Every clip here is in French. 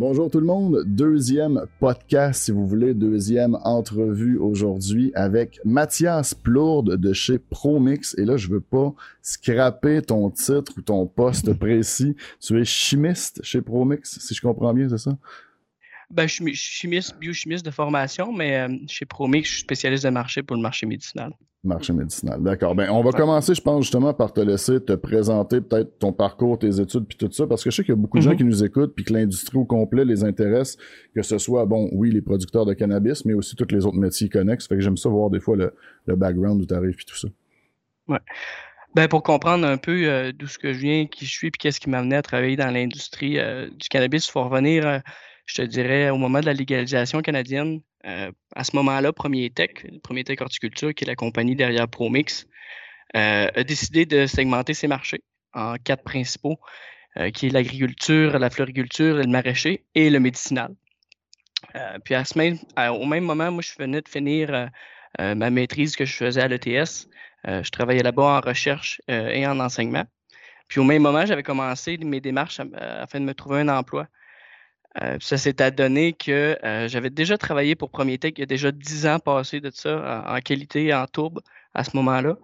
Bonjour tout le monde, deuxième podcast si vous voulez, deuxième entrevue aujourd'hui avec Mathias Plourde de chez Promix. Et là, je veux pas scraper ton titre ou ton poste précis. Tu es chimiste chez Promix, si je comprends bien, c'est ça? Ben, je suis chimiste, biochimiste de formation, mais euh, chez Promix, je suis spécialiste de marché pour le marché médicinal. Marché médicinal, d'accord. Ben, on va commencer, je pense, justement, par te laisser te présenter peut-être ton parcours, tes études, puis tout ça, parce que je sais qu'il y a beaucoup de gens mhm. qui nous écoutent, puis que l'industrie au complet les intéresse, que ce soit, bon, oui, les producteurs de cannabis, mais aussi tous les autres métiers connexes. Fait que j'aime ça voir des fois le, background où tu arrives, puis tout ça. Ouais. Ben, pour comprendre un peu euh, d'où ce que je viens, qui je suis, puis qu'est-ce qui m'a amené à travailler dans l'industrie euh, du cannabis, il faut revenir je te dirais, au moment de la légalisation canadienne, euh, à ce moment-là, Premier Tech, Premier Tech Horticulture, qui est la compagnie derrière Promix, euh, a décidé de segmenter ses marchés en quatre principaux, euh, qui est l'agriculture, la floriculture, le maraîcher et le médicinal. puis à ce même, au même moment, moi, je venais de finir ma maîtrise que je faisais à l'ETS. je travaillais là-bas en recherche et en enseignement. Puis au même moment, j'avais commencé mes démarches afin de me trouver un emploi. Euh, ça s'est adonné que euh, j'avais déjà travaillé pour Premier Tech il y a déjà dix ans passé de ça en, qualité en tourbe à ce moment-là.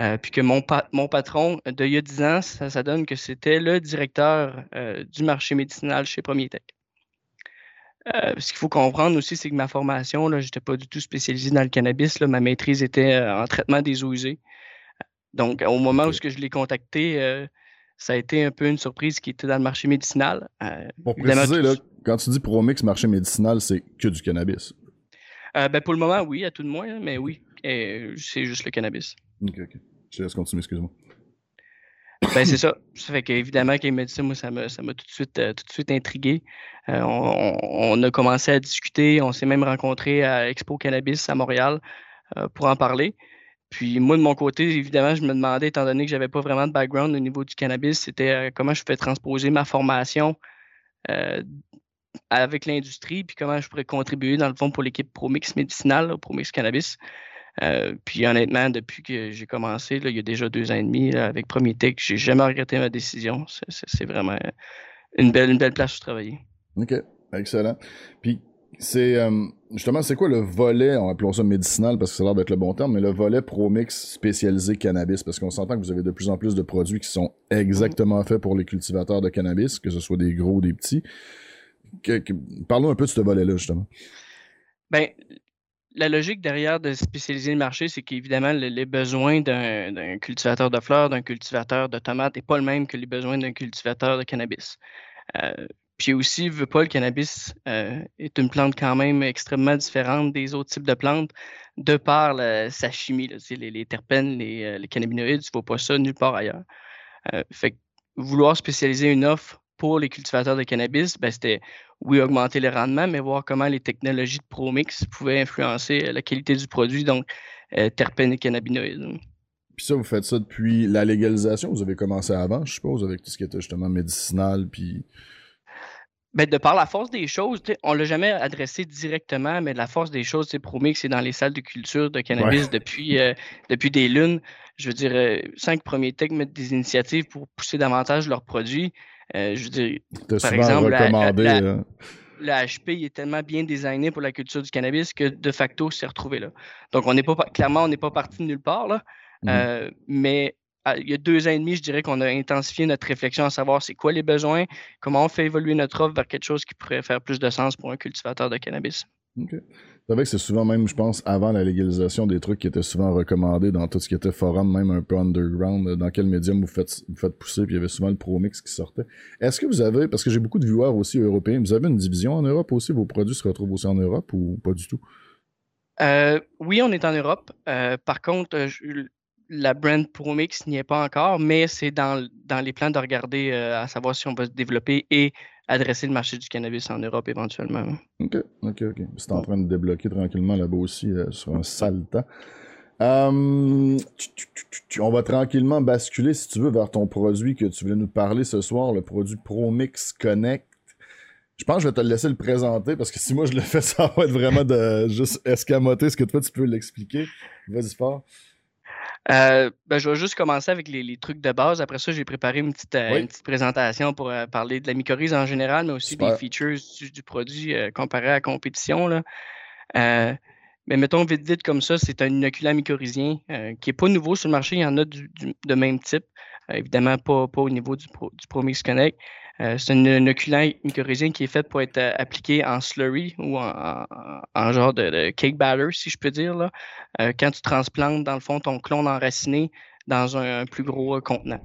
Euh, puis que mon, mon patron de il y a dix ans, ça, donne que c'était le directeur du marché médicinal chez Premier Tech. ce qu'il faut comprendre aussi, c'est que ma formation, je n'étais pas du tout spécialisé dans le cannabis. Là, ma maîtrise était en traitement des eaux usées. Donc, au moment où je l'ai contacté, ça a été un peu une surprise qui était dans le marché médicinal. Euh, pour préciser, là, quand tu dis Promix marché médicinal, c'est que du cannabis. Euh, ben pour le moment, oui, à tout de moins, mais oui, c'est juste le cannabis. Ok, ok. Je te laisse continuer, excuse-moi. Ben, c'est ça. Ça fait qu'évidemment, m'a dit ça, moi, ça m'a, tout, de suite, euh, tout de suite intrigué. on, a commencé à discuter, on s'est même rencontré à Expo Cannabis à Montréal pour en parler. Puis moi, de mon côté, évidemment, je me demandais, étant donné que je n'avais pas vraiment de background au niveau du cannabis, c'était euh, comment je pouvais transposer ma formation euh, avec l'industrie, puis comment je pourrais contribuer, dans le fond, pour l'équipe Promix médicinale, Promix Cannabis. Euh, puis honnêtement, depuis que j'ai commencé, il y a déjà deux ans et demi, avec Premier Tech, j'ai jamais regretté ma décision. C'est vraiment une belle, une belle place où travailler. OK, excellent. Puis c'est euh, justement, c'est quoi le volet, on appelons ça médicinal parce que ça a l'air d'être le bon terme, mais le volet ProMix spécialisé cannabis? Parce qu'on s'entend que vous avez de plus en plus de produits qui sont exactement faits pour les cultivateurs de cannabis, que ce soit des gros ou des petits. parlons un peu de ce volet-là, justement. Ben, la logique derrière de spécialiser le marché, c'est qu'évidemment, les besoins d'un cultivateur de fleurs, d'un cultivateur de tomates n'est pas le même que les besoins d'un cultivateur de cannabis. Euh, puis aussi, veut pas, le cannabis euh, est une plante quand même extrêmement différente des autres types de plantes de par sa chimie. les, terpènes, les, les cannabinoïdes, il ne faut pas ça nulle part ailleurs. Euh, fait vouloir spécialiser une offre pour les cultivateurs de cannabis, ben, c'était oui, augmenter les rendements, mais voir comment les technologies de ProMix pouvaient influencer la qualité du produit, donc euh, terpènes et cannabinoïdes. Puis ça, vous faites ça depuis la légalisation? Vous avez commencé avant, je suppose, avec tout ce qui était justement médicinal, puis ben, de par la force des choses, on ne l'a jamais adressé directement, mais la force des choses, c'est promis que c'est dans les salles de culture de cannabis depuis, euh, depuis des lunes. Je veux dire, euh, cinq premiers techs mettent des initiatives pour pousser davantage leurs produits. Euh, je veux dire, par exemple, la, hein. le HP est tellement bien designé pour la culture du cannabis que de facto, c'est retrouvé là. Donc, on n'est pas clairement, on n'est pas parti de nulle part, là. Mmh mais il y a deux ans et demi, je dirais qu'on a intensifié notre réflexion à savoir c'est quoi les besoins, comment on fait évoluer notre offre vers quelque chose qui pourrait faire plus de sens pour un cultivateur de cannabis. OK. C'est vrai que c'est souvent même, je pense, avant la légalisation, des trucs qui étaient souvent recommandés dans tout ce qui était forum, même un peu underground, dans quel médium vous faites, vous faites pousser, puis il y avait souvent le ProMix qui sortait. Est-ce que vous avez, parce que j'ai beaucoup de viewers aussi européens, vous avez une division en Europe aussi, vos produits se retrouvent aussi en Europe ou pas du tout? Euh, oui, on est en Europe. Euh, par contre, je, la brand ProMix n'y est pas encore, mais c'est dans, les plans de regarder euh, à savoir si on va se développer et adresser le marché du cannabis en Europe éventuellement. OK, OK, OK. C'est en train de débloquer tranquillement là-bas aussi euh, sur un sale temps. Hum, on va tranquillement basculer, si tu veux, vers ton produit que tu voulais nous parler ce soir, le produit ProMix Connect. Je pense que je vais te le laisser le présenter parce que si moi je le fais, ça va être vraiment de juste escamoter ce que toi tu peux l'expliquer. Vas-y fort. Euh, ben, je vais juste commencer avec les, trucs de base. Après ça, j'ai préparé une petite, euh, présentation pour parler de la mycorhize en général, mais aussi des features du, produit comparé à la compétition. Là. mais mettons vite vite comme ça, c'est un inoculant mycorhizien qui n'est pas nouveau sur le marché. Il y en a de même type. évidemment, pas, pas au niveau du, du ProMix Connect. Euh, c'est un inoculant mycorhizien qui est fait pour être euh, appliqué en slurry ou en, genre de, cake batter, si je peux dire. Là. Euh, quand tu transplantes, dans le fond, ton clone enraciné dans un plus gros contenant.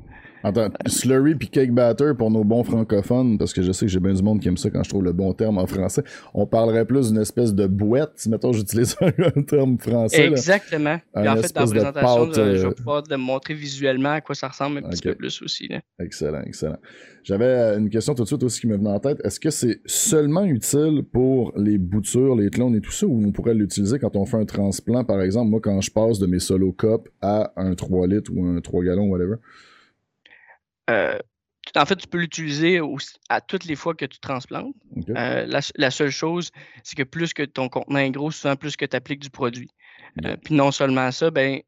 Attends, slurry puis cake batter pour nos bons francophones, parce que je sais que j'ai bien du monde qui aime ça quand je trouve le bon terme en français. On parlerait plus d'une espèce de bouette, si mettons j'utilise un, terme français. Exactement. en fait, dans la présentation, je vais euh, pouvoir te montrer visuellement à quoi ça ressemble un petit peu plus aussi. Excellent, excellent. J'avais euh, une question tout de suite aussi qui me venait en tête. Est-ce que c'est seulement utile pour les boutures, les clones et tout ça, ou on pourrait l'utiliser quand on fait un transplant, par exemple, moi quand je passe de mes solo cups à un 3 litres ou un 3 gallons, whatever? Euh, en fait, tu peux l'utiliser à toutes les fois que tu transplantes. Euh, la, seule chose, c'est que plus que ton contenant est gros, souvent plus que tu appliques du produit. Euh, puis non seulement ça, ben,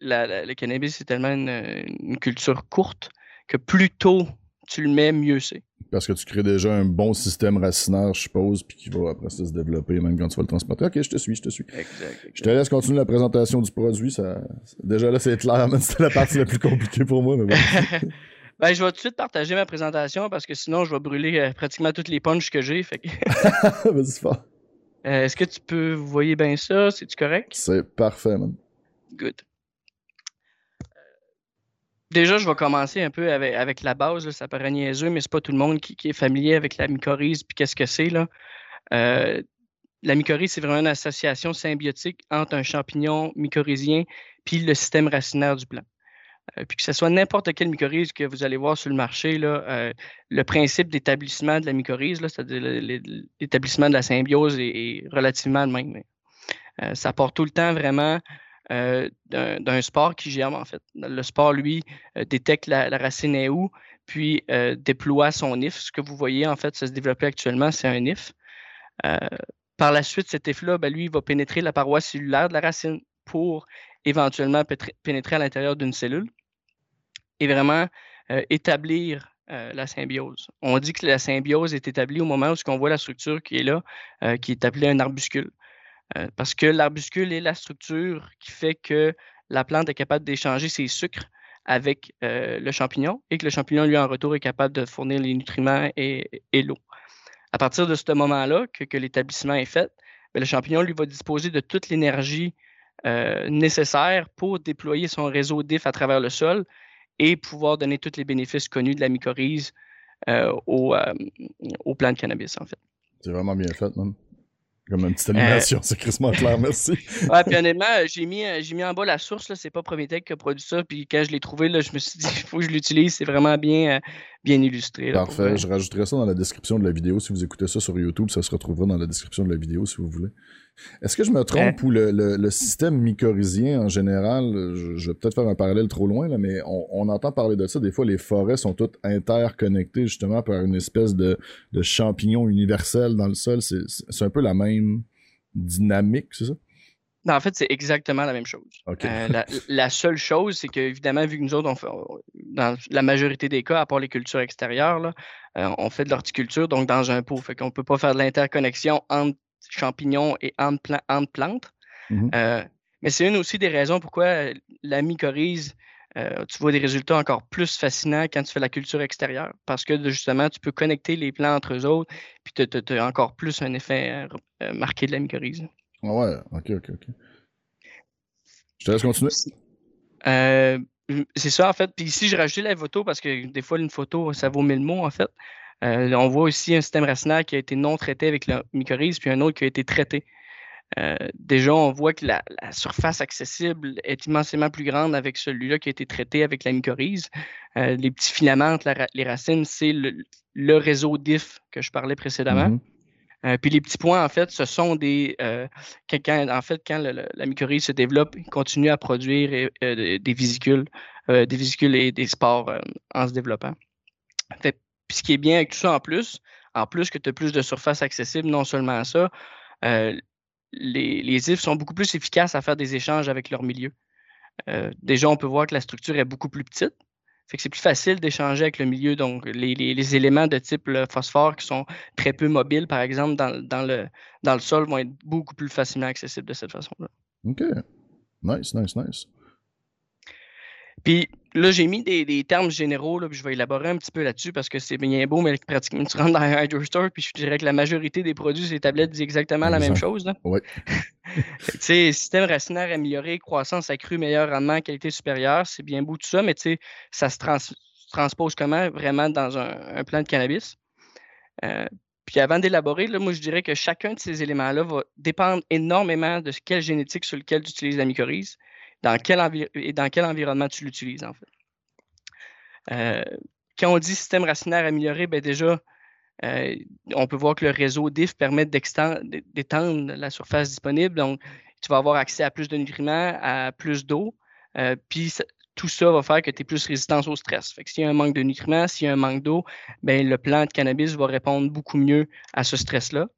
le cannabis, c'est tellement une, culture courte que plus tôt tu le mets, mieux c'est. Parce que tu crées déjà un bon système racinaire, je suppose, puis qui va après ça se développer même quand tu vas le transporter. Ok, je te suis, je te suis. Exact, Je te laisse continuer la présentation du produit. Ça... Déjà là, c'est clair, mais c'était la partie la plus compliquée pour moi. Mais ben, je vais tout de suite partager ma présentation parce que sinon, je vais brûler euh, pratiquement toutes les punches que j'ai. Fait Vas-y, fort. Euh, est-ce que tu peux, vous voyez bien ça? C'est-tu correct? C'est parfait, man. Good. Déjà, je vais commencer un peu avec, la base. Ça paraît niaiseux, mais c'est pas tout le monde qui, est familier avec la mycorhize puis qu'est-ce que c'est. là. Euh, la mycorhize, c'est vraiment une association symbiotique entre un champignon mycorhizien puis le système racinaire du plant. Euh, puis que ce soit n'importe quelle mycorhize que vous allez voir sur le marché, là, euh, le principe d'établissement de la mycorhize, c'est-à-dire l'établissement de la symbiose est, relativement le même. ça porte tout le temps vraiment euh, d'un sport qui germe, en fait. Le sport, lui, euh, détecte la, racine est où, puis euh, déploie son if. Ce que vous voyez, en fait, ça se développer actuellement, c'est un if. par la suite, cet if-là, ben, lui, va pénétrer la paroi cellulaire de la racine pour éventuellement pénétrer à l'intérieur d'une cellule et vraiment établir la symbiose. On dit que la symbiose est établie au moment où on voit la structure qui est là, qui est appelée un arbuscule. Euh, parce que l'arbuscule est la structure qui fait que la plante est capable d'échanger ses sucres avec euh, le champignon et que le champignon, lui, en retour, est capable de fournir les nutriments et, l'eau. À partir de ce moment-là, que, l'établissement est fait, ben, le champignon, lui, va disposer de toute l'énergie euh, nécessaire pour déployer son réseau d'IF à travers le sol et pouvoir donner tous les bénéfices connus de la mycorhize au, au plant de cannabis, en fait. C'est vraiment bien fait, même. Comme une petite animation, c'est crissement clair, merci. ouais, puis honnêtement, j'ai mis, euh, j'ai mis en bas la source, là, c'est pas Prométhèque qui a produit ça, puis quand je l'ai trouvé, là, je me suis dit, il faut que je l'utilise, c'est vraiment bien, euh, bien illustré. Parfait, je rajouterai ça dans la description de la vidéo. Si vous écoutez ça sur YouTube, ça se retrouvera dans la description de la vidéo si vous voulez. Est-ce que je me trompe ou le, système mycorhizien en général, je, vais peut-être faire un parallèle trop loin, là, mais on, entend parler de ça. Des fois, les forêts sont toutes interconnectées justement par une espèce de, champignon universel dans le sol. C'est un peu la même dynamique, c'est ça? en fait, c'est exactement la même chose. Euh, la, seule chose, c'est qu'évidemment, vu que nous autres, on fait, dans la majorité des cas, à part les cultures extérieures, euh, on fait de l'horticulture, donc dans un pot. Fait qu'on ne peut pas faire de l'interconnexion entre champignons et entre, plantes. Mmh euh, mais c'est une aussi des raisons pourquoi euh, la mycorhize, euh, tu vois des résultats encore plus fascinants quand tu fais la culture extérieure. Parce que justement, tu peux connecter les plantes entre eux autres, puis tu as, encore plus un effet marqué de la mycorhize. Ah ouais, ok, ok, ok. Je te laisse continuer. C'est ça, en fait. Puis ici, j'ai rajouté la photo parce que des fois, une photo, ça vaut mille mots, en fait. Euh, on voit aussi un système racinaire qui a été non traité avec la mycorhize, puis un autre qui a été traité. Euh, déjà, on voit que la, surface accessible est immensément plus grande avec celui-là qui a été traité avec la mycorhize. Euh, les petits filaments les racines, c'est le, réseau DIF que je parlais précédemment. Mm-hmm. puis les petits points, en fait, ce sont des. quand, en fait, quand la mycorhize se développe, il continue à produire des vésicules, des et des spores en se développant. Fait, ce qui est bien avec tout ça en plus, en plus que tu as plus de surface accessible, non seulement ça, euh, les, les IF sont beaucoup plus efficaces à faire des échanges avec leur milieu. déjà, on peut voir que la structure est beaucoup plus petite. Fait que c'est plus facile d'échanger avec le milieu. Donc, les, éléments de type phosphore qui sont très peu mobiles, par exemple, dans, le, dans le sol, vont être beaucoup plus facilement accessibles de cette façon-là. OK. Nice, nice, nice. Puis là, j'ai mis des, termes généraux, là, puis je vais élaborer un petit peu là-dessus parce que c'est bien beau, mais pratiquement, tu rentres dans un hydro store, puis je dirais que la majorité des produits ces tablettes disent exactement la même chose. Oui. tu sais, système racinaire amélioré, croissance accrue, meilleur rendement, qualité supérieure, c'est bien beau tout ça, mais tu sais, ça se transpose comment vraiment dans un, plan de cannabis? Euh, puis avant d'élaborer, moi, je dirais que chacun de ces éléments-là va dépendre énormément de quelle génétique sur lequel tu utilises la mycorhize dans quel environnement tu l'utilises, en fait. Euh, quand on dit système racinaire amélioré, ben déjà, euh, on peut voir que le réseau DIF permet d'étendre la surface disponible. Donc, tu vas avoir accès à plus de nutriments, à plus d'eau. Euh, puis, tout ça va faire que tu es plus résistant au stress. Fait que s'il y a un manque de nutriments, s'il y a un manque d'eau, ben, le plant de cannabis va répondre beaucoup mieux à ce stress-là.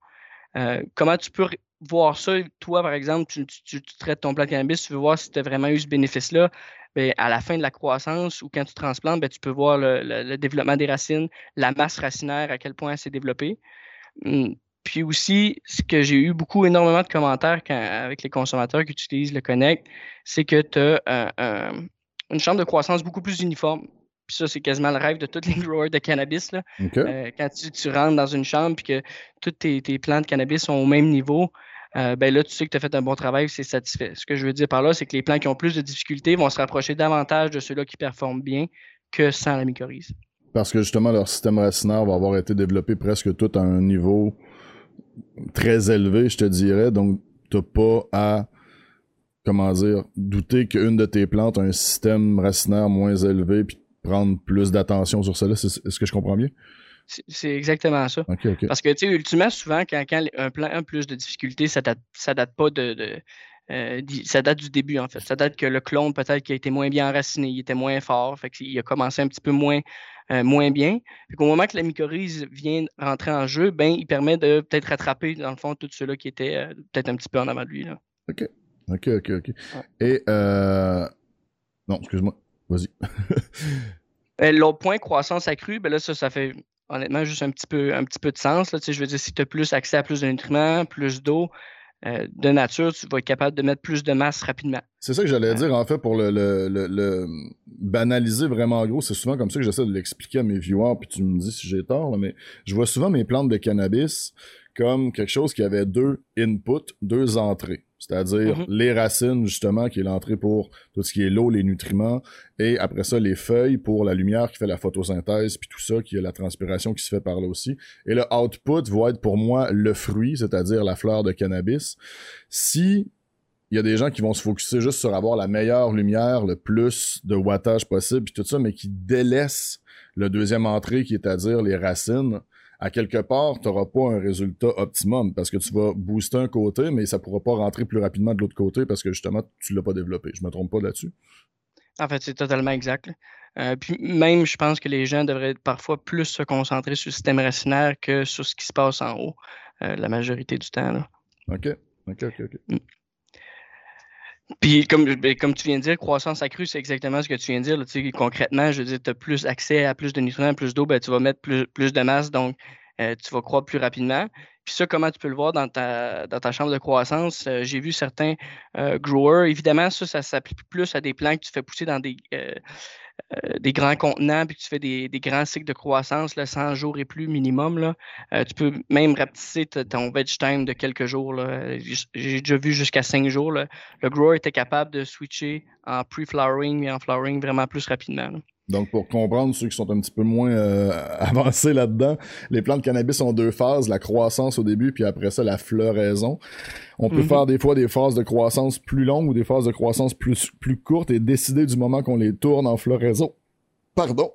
Comment tu peux voir ça, toi, par exemple, tu, traites ton plant de cannabis, tu veux voir si tu as vraiment eu ce bénéfice-là, ben, à la fin de la croissance ou quand tu transplantes, ben, tu peux voir le, développement des racines, la masse racinaire, à quel point elle s'est développée. Hum, puis aussi, ce que j'ai eu beaucoup, énormément de commentaires avec les consommateurs qui utilisent le Connect, c'est que tu as une chambre de croissance beaucoup plus uniforme. Puis ça, c'est quasiment le rêve de tous les growers de cannabis. Là. Euh, quand tu, rentres dans une chambre et que tous tes, tes plants de cannabis sont au même niveau, euh, ben là, tu sais que tu as fait un bon travail, c'est satisfait. Ce que je veux dire par là, c'est que les plants qui ont plus de difficultés vont se rapprocher davantage de ceux-là qui performent bien que sans la mycorhize. Parce que justement, leur système racinaire va avoir été développé presque tout à un niveau très élevé, je te dirais. Donc, tu n'as pas à, comment dire, douter qu'une de tes plantes a un système racinaire moins élevé puis prendre plus d'attention sur cela. Est-ce que je comprends bien? C'est exactement ça. Parce que, tu sais, ultimement, souvent, quand, un plan a plus de difficultés, ça date, ça date pas de. Euh, ça date du début, en fait. Ça date que le clone, peut-être, qui a été moins bien enraciné, il était moins fort, fait qu'il a commencé un petit peu moins, euh, moins bien. Puis qu'au moment que la mycorhize vient rentrer en jeu, ben, il permet de peut-être rattraper, dans le fond, tout ceux-là qui étaient euh, peut-être un petit peu en avant de lui. Là. OK. OK, OK, OK. Et, non, excuse-moi. Vas-y. L'autre point, croissance accrue, ben là, ça, ça fait honnêtement juste un petit peu, un petit peu de sens. Là. Tu sais, je veux dire, si tu as plus accès à plus de nutriments, plus d'eau, euh, de nature, tu vas être capable de mettre plus de masse rapidement. C'est ça que j'allais dire, en fait, pour le, le, le, banaliser vraiment gros. C'est souvent comme ça que j'essaie de l'expliquer à mes viewers, puis tu me dis si j'ai tort, mais je vois souvent mes plantes de cannabis comme quelque chose qui avait deux inputs, deux entrées. C'est-à-dire mm-hmm. les racines, justement, qui est l'entrée pour tout ce qui est l'eau, les nutriments, et après ça, les feuilles pour la lumière qui fait la photosynthèse, puis tout ça, qui est la transpiration qui se fait par là aussi. Et le output va être pour moi le fruit, c'est-à-dire la fleur de cannabis. Si il y a des gens qui vont se focuser juste sur avoir la meilleure lumière, le plus de wattage possible, puis tout ça, mais qui délaissent le deuxième entrée, qui est à dire les racines, à quelque part, tu n'auras pas un résultat optimum parce que tu vas booster un côté, mais ça ne pourra pas rentrer plus rapidement de l'autre côté parce que justement, tu ne l'as pas développé. Je ne me trompe pas là-dessus? En fait, c'est totalement exact. Euh, puis même, je pense que les gens devraient parfois plus se concentrer sur le système racinaire que sur ce qui se passe en haut, euh, la majorité du temps. Là. OK. OK, OK, OK. Puis, comme, ben, comme tu viens de dire, croissance accrue, c'est exactement ce que tu viens de dire. concrètement, je veux dire, tu as plus accès à plus de nutriments, plus d'eau, ben, tu vas mettre plus, de masse, donc euh, tu vas croître plus rapidement. Puis ça, comment tu peux le voir dans ta, dans ta chambre de croissance? Euh, j'ai vu certains euh, growers, évidemment, ça, ça s'applique plus à des plants que tu fais pousser dans des, euh, des grands contenants, puis tu fais des, grands cycles de croissance, là, 100 jours et plus minimum, euh, tu peux même rapetisser ton veg time de quelques jours. J'ai déjà vu jusqu'à 5 jours. Le grower était capable de switcher en pre-flowering et en flowering vraiment plus rapidement. Donc, pour comprendre ceux qui sont un petit peu moins euh, avancés là-dedans, les plantes de cannabis ont deux phases, la croissance au début, puis après ça, la floraison. On peut mhm. faire des fois des phases de croissance plus longues ou des phases de croissance plus, plus courtes et décider du moment qu'on les tourne en floraison Pardon.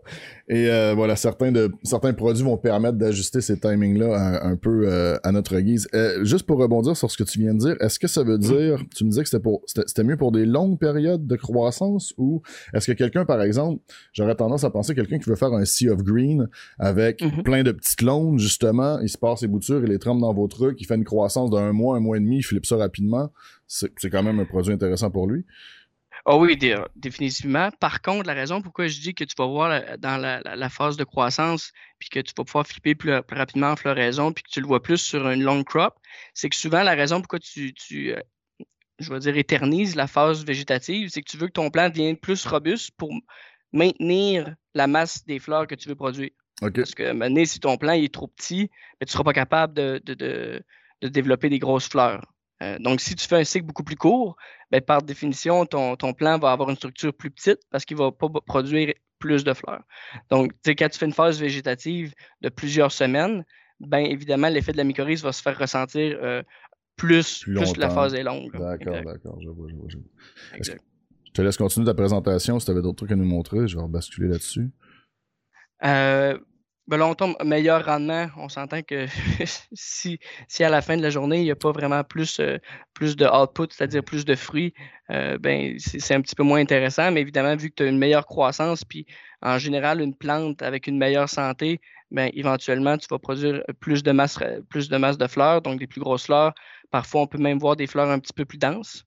Et euh, voilà, certains de certains produits vont permettre d'ajuster ces timings-là un, peu euh, à notre guise. Euh, juste pour rebondir sur ce que tu viens de dire, est-ce que ça veut dire, tu me disais que c'était pour c'était mieux pour des longues périodes de croissance ou est-ce que quelqu'un, par exemple, j'aurais tendance à penser quelqu'un qui veut faire un sea of green avec mm-hmm. plein de petites clones, justement, il se passe ses boutures, il les trempe dans vos trucs, il fait une croissance d'un mois, un mois et demi, il flippe ça rapidement. C'est quand même un produit intéressant pour lui. Ah oui, définitivement. Par contre, la raison pourquoi je dis que tu vas voir dans la, phase de croissance, puis que tu vas pouvoir flipper plus, rapidement en floraison, puis que tu le vois plus sur une long crop, c'est que souvent la raison pourquoi tu, euh, je vais dire, éternises la phase végétative, c'est que tu veux que ton plant devienne plus robuste pour maintenir la masse des fleurs que tu veux produire. Parce que maintenant, si ton plant est trop petit, ben, tu ne seras pas capable de développer des grosses fleurs. Euh, donc, si tu fais un cycle beaucoup plus court, ben, par définition, ton, ton, plant va avoir une structure plus petite parce qu'il ne va pas produire plus de fleurs. Donc, quand tu fais une phase végétative de plusieurs semaines, bien évidemment, l'effet de la mycorhize va se faire ressentir euh, plus, plus, la phase est longue. D'accord, d'accord, je vois, je vois. Je, je te laisse continuer ta présentation. Si tu avais d'autres trucs à nous montrer, je vais basculer là-dessus. Euh, ben là, on meilleur rendement. On s'entend que si, si à la fin de la journée, il n'y a pas vraiment plus, euh, plus de output, c'est-à-dire plus de fruits, euh, ben, c'est un petit peu moins intéressant. Mais évidemment, vu que tu as une meilleure croissance, puis en général, une plante avec une meilleure santé, ben, éventuellement, tu vas produire plus de masse, plus de masse de fleurs, donc des plus grosses fleurs. Parfois, on peut même voir des fleurs un petit peu plus denses.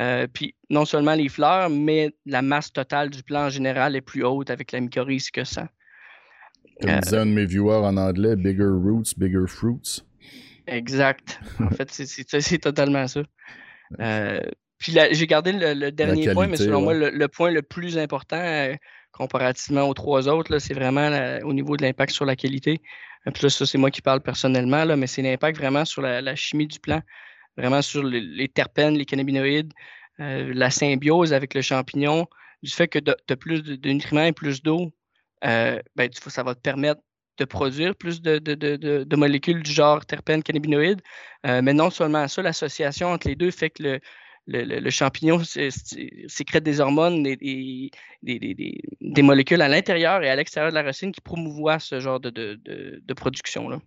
Euh, puis non seulement les fleurs, mais la masse totale du plant en général est plus haute avec la mycorhize que ça. Comme euh, disait un de mes viewers en anglais, bigger roots, bigger fruits. Exact. En fait, c'est totalement ça. Euh, puis j'ai gardé le, dernier point, mais selon moi, le, point le plus important euh, comparativement aux trois autres, c'est vraiment au niveau de l'impact sur la qualité. Puis là, ça, c'est moi qui parle personnellement, là, mais c'est l'impact vraiment sur la, chimie du plant, vraiment sur les, terpènes, les cannabinoïdes, la symbiose avec le champignon, du fait que tu as plus de, de nutriments et plus d'eau, euh, ben, ça va te permettre de produire plus de, molécules du genre terpènes cannabinoïdes. Euh, mais non seulement ça, l'association entre les deux fait que le, le, champignon sécrète des hormones et des, molécules à l'intérieur et à l'extérieur de la racine qui promouvoient ce genre de, production-là.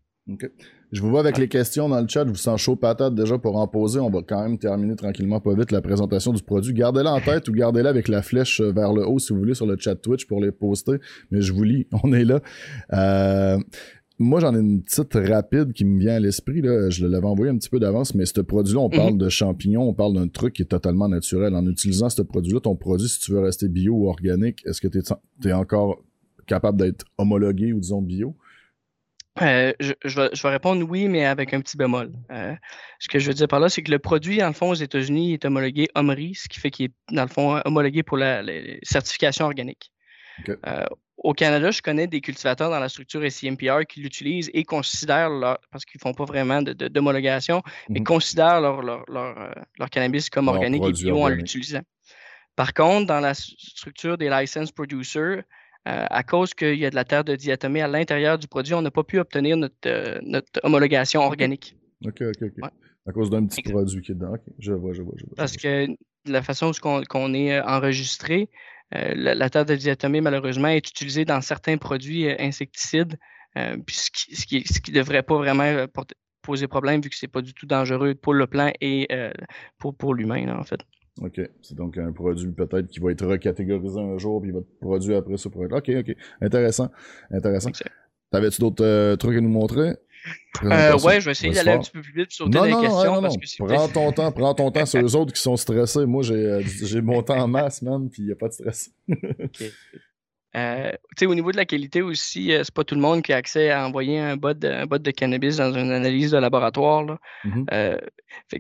Je vous vois avec les questions dans le chat. Je vous sens chaud patate déjà pour en poser. On va quand même terminer tranquillement pas vite la présentation du produit. Gardez-la en tête ou gardez-la avec la flèche vers le haut si vous voulez sur le chat Twitch pour les poster. Mais je vous lis, on est là. Euh, moi, j'en ai une petite rapide qui me vient à l'esprit. Je l'avais envoyé un petit peu d'avance, mais ce produit-là, on parle mhm. de champignons, on parle d'un truc qui est totalement naturel. En utilisant ce produit-là, ton produit, si tu veux rester bio ou organique, est-ce que tu es, es encore capable d'être homologué ou disons bio? Euh, je, vais, répondre oui, mais avec un petit bémol. Euh, ce que je veux dire par là, c'est que le produit, dans le fond, aux États-Unis, est homologué OMRI, ce qui fait qu'il est, dans le fond, homologué pour la, certification organique. Euh, au Canada, je connais des cultivateurs dans la structure SCMPR qui l'utilisent et considèrent, leur, parce qu'ils ne font pas vraiment d'homologation, mais mhm. considèrent leur, leur, cannabis comme organique et bio en l'utilisant. Par contre, dans la structure des license producers, euh, à cause qu'il y a de la terre de diatomée à l'intérieur du produit, on n'a pas pu obtenir notre, euh, homologation organique. OK, OK, OK. À cause d'un petit produit qui est dedans. OK, je vois, je vois, je vois. Parce que la façon dont on, est euh, enregistré, la, terre de diatomée, malheureusement, est utilisée dans certains produits insecticides, puis ce qui ne qui, devrait pas vraiment poser problème vu que ce n'est pas du tout dangereux pour le plant et pour, pour l'humain, en fait. OK. C'est donc un produit peut-être qui va être recatégorisé un jour, puis il va être produit après ça pour être. OK, OK. Intéressant. Intéressant. T'avais-tu d'autres euh, trucs à nous montrer? Euh, ouais, je vais essayer d'aller un petit peu plus vite sur les questions. parce que prends ton temps, prends ton temps sur les autres qui sont stressés. Moi, j'ai, euh, j'ai mon temps en masse, man, puis il n'y a pas de stress. OK. Euh, au niveau de la qualité aussi, euh, c'est pas tout le monde qui a accès à envoyer un bot de, de cannabis dans une analyse de laboratoire. Là. Mm-hmm. Euh,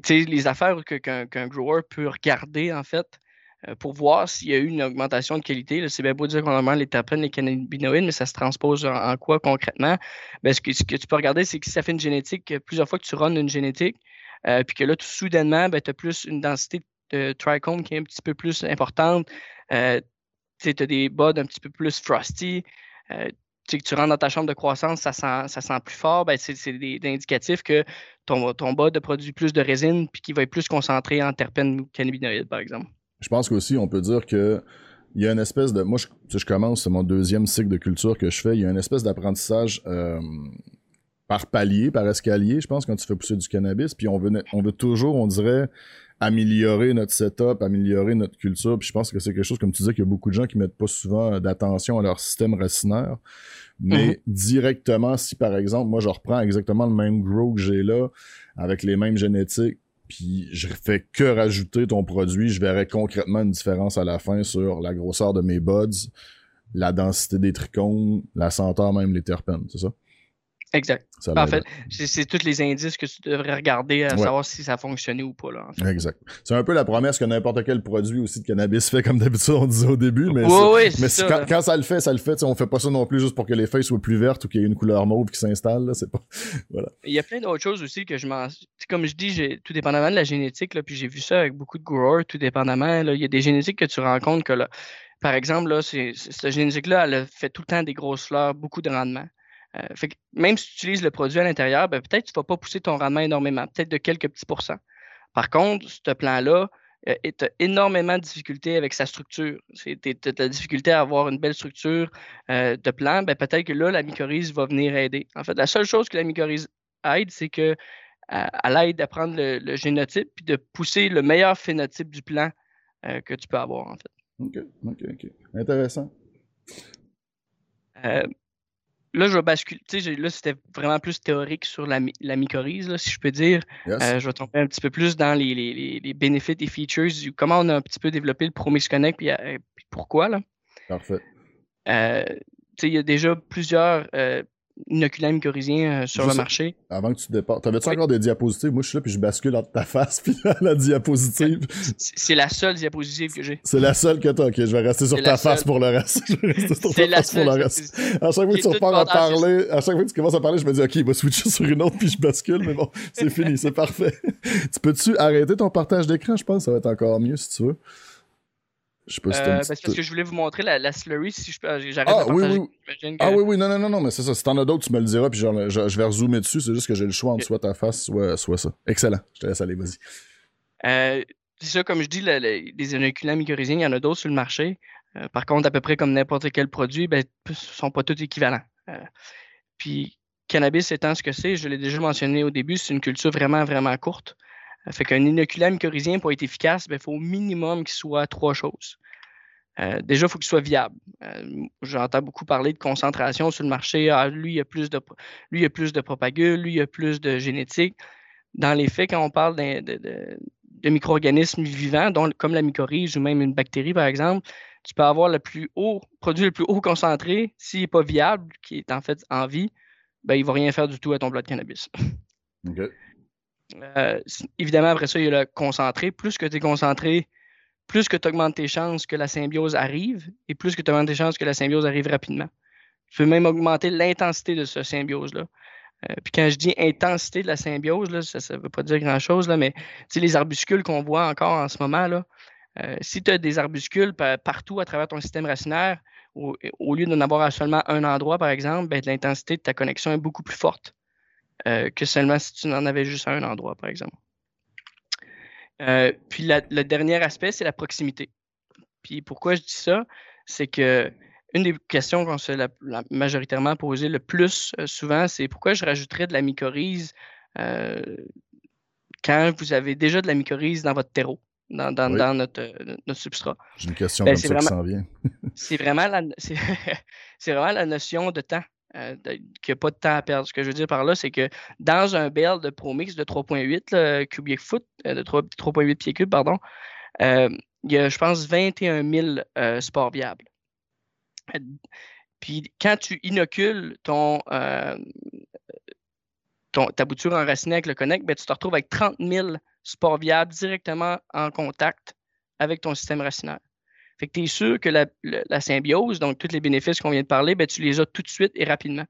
les affaires qu'un grower peut regarder, en fait, pour voir s'il y a eu une augmentation de qualité. C'est bien beau dire qu'on augmente les terpènes, les cannabinoïdes, mais ça se transpose en, quoi concrètement? Ben, ce, que, tu peux regarder, c'est que si ça fait une génétique, plusieurs fois que tu runs une génétique, puis que là, tout soudainement, ben, tu as plus une densité de trichome qui est un petit peu plus importante tu as des buds un petit peu plus frosty, euh, tu rentres dans ta chambre de croissance, ça sent, ça sent plus fort, ben, c'est des, indicatifs que ton, ton bud produit plus de résine puis qu'il va être plus concentré en terpènes cannabinoïdes, par exemple. Je pense qu'aussi, on peut dire que il y a une espèce de. Moi, je, je commence, c'est mon deuxième cycle de culture que je fais. Il y a une espèce d'apprentissage euh, par palier, par escalier, je pense, quand tu fais pousser du cannabis. Puis on veut, on veut toujours, on dirait, améliorer notre setup, améliorer notre culture. Puis je pense que c'est quelque chose, comme tu disais, qu'il y a beaucoup de gens qui mettent pas souvent d'attention à leur système racinaire. Mais mhm. directement, si par exemple, moi je reprends exactement le même grow que j'ai là, avec les mêmes génétiques, puis je fais que rajouter ton produit, je verrai concrètement une différence à la fin sur la grosseur de mes buds, la densité des trichomes, la senteur même, les terpènes, c'est ça? Exact. en fait, c'est tous les indices que tu devrais regarder à savoir si ça a fonctionné ou pas. Là, Exact. C'est un peu la promesse que n'importe quel produit aussi de cannabis fait, comme d'habitude on disait au début. Mais, oui, mais quand, ça le fait, ça le fait. On fait pas ça non plus juste pour que les feuilles soient plus vertes ou qu'il y ait une couleur mauve qui s'installe. C'est pas. voilà. Il y a plein d'autres choses aussi que je m'en. Comme je dis, tout dépendamment de la génétique, là, puis j'ai vu ça avec beaucoup de growers, tout dépendamment. Là, il y a des génétiques que tu rencontres que là, par exemple, là, cette génétique-là, elle fait tout le temps des grosses fleurs, beaucoup de rendement. Euh, même si tu utilises le produit à l'intérieur, ben, peut-être que tu ne vas pas pousser ton rendement énormément, peut-être de quelques petits pourcents. Par contre, ce plan-là, euh, tu as énormément de difficultés avec sa structure. Tu as de la difficulté à avoir une belle structure euh, de plan. Ben, peut-être que là, la mycorhize va venir aider. En fait, la seule chose que la mycorhize aide, c'est qu'elle aide à prendre le, génotype et de pousser le meilleur phénotype du plan que tu peux avoir, en fait. OK, OK, OK. Intéressant là, je vais basculer. Là, c'était vraiment plus théorique sur la, la mycorhize, si je peux dire. Euh, je vais tomber un petit peu plus dans les, les, les, bénéfices et features, comment on a un petit peu développé le Promix Connect, puis, euh, pourquoi. Là. Parfait. Euh, il y a déjà plusieurs inoculant mycorhizien euh, sur le marché. Avant que tu départes, t'avais-tu encore des diapositives? Moi, je suis là, puis je bascule entre ta face puis la diapositive. C'est la seule diapositive que j'ai. C'est la seule que t'as. Ok, je vais rester sur ta face pour le reste. je vais rester sur ta face pour le reste. À chaque fois que tu repars à parler, à chaque fois que tu commences à parler, je me dis, ok, il va switcher sur une autre, puis je bascule, mais bon, c'est fini, c'est parfait. tu peux-tu arrêter ton partage d'écran? Je pense que ça va être encore mieux si tu veux. Je sais pas si euh, parce que je voulais vous montrer la, la slurry si je peux. J'arrête ah, oui, oui. Ah oui, oui, non, non, non, non, mais c'est ça. Si t'en as d'autres, tu me le diras, puis genre, je, je, vais rezoomer dessus. C'est juste que j'ai le choix entre soit ta face, soit, soit ça. Excellent. Je te laisse aller, vas-y. Euh, c'est ça, comme je dis, les inoculants mycorhiziens, il y en a d'autres sur le marché. Euh, par contre, à peu près comme n'importe quel produit, ben, ne sont pas tous équivalents. Puis, cannabis étant ce que c'est, je l'ai déjà mentionné au début, c'est une culture vraiment, vraiment courte. Fait qu'un inoculant mycorhizien, pour être efficace, il ben, faut au minimum qu'il soit trois choses. Euh, déjà, il faut qu'il soit viable. Euh, j'entends beaucoup parler de concentration sur le marché. Ah, lui, il a plus de, lui, il a plus de propagules, lui, il a plus de génétique. Dans les faits, quand on parle de, micro-organismes vivants, comme la mycorhize ou même une bactérie, par exemple, tu peux avoir le plus haut, produit le plus haut concentré, s'il n'est pas viable, qui est en fait en vie, ben, il ne va rien faire du tout à ton plat de cannabis. Euh, évidemment, après ça, il y a le concentré. Plus que tu es concentré, plus que tu augmentes tes chances que la symbiose arrive et plus que tu augmentes tes chances que la symbiose arrive rapidement. Tu peux même augmenter l'intensité de cette symbiose-là. Euh, puis quand je dis intensité de la symbiose, ça ne veut pas dire grand-chose, mais les arbuscules qu'on voit encore en ce moment, là, euh, si tu as des arbuscules partout à travers ton système racinaire, au, lieu d'en avoir seulement un endroit, par exemple, ben, l'intensité de ta connexion est beaucoup plus forte euh, que seulement si tu n'en avais juste à un endroit, par exemple. Euh, puis le dernier aspect, c'est la proximité. Puis pourquoi je dis ça? C'est que une des questions qu'on se la, majoritairement posée le plus euh, souvent, c'est pourquoi je rajouterais de la mycorhize quand vous avez déjà de la mycorhize dans votre terreau, dans, notre, substrat? J'ai une question ben, comme ça qui s'en vient. c'est vraiment, vraiment la notion de temps. Euh, qu'il n'y a pas de temps à perdre. Ce que je veux dire par là, c'est que dans un bel de ProMix de 3.8 cubic foot, euh, de 3.8 pieds cubes, pardon, euh, il y a, je pense, 21 000 sports viables. Puis quand tu inocules ton, ta bouture enracinée avec le Connect, ben, tu te retrouves avec 30 000 sports viables directement en contact avec ton système racinaire. Fait que tu es sûr que la, symbiose, donc tous les bénéfices qu'on vient de parler, ben, tu les as tout de suite et rapidement.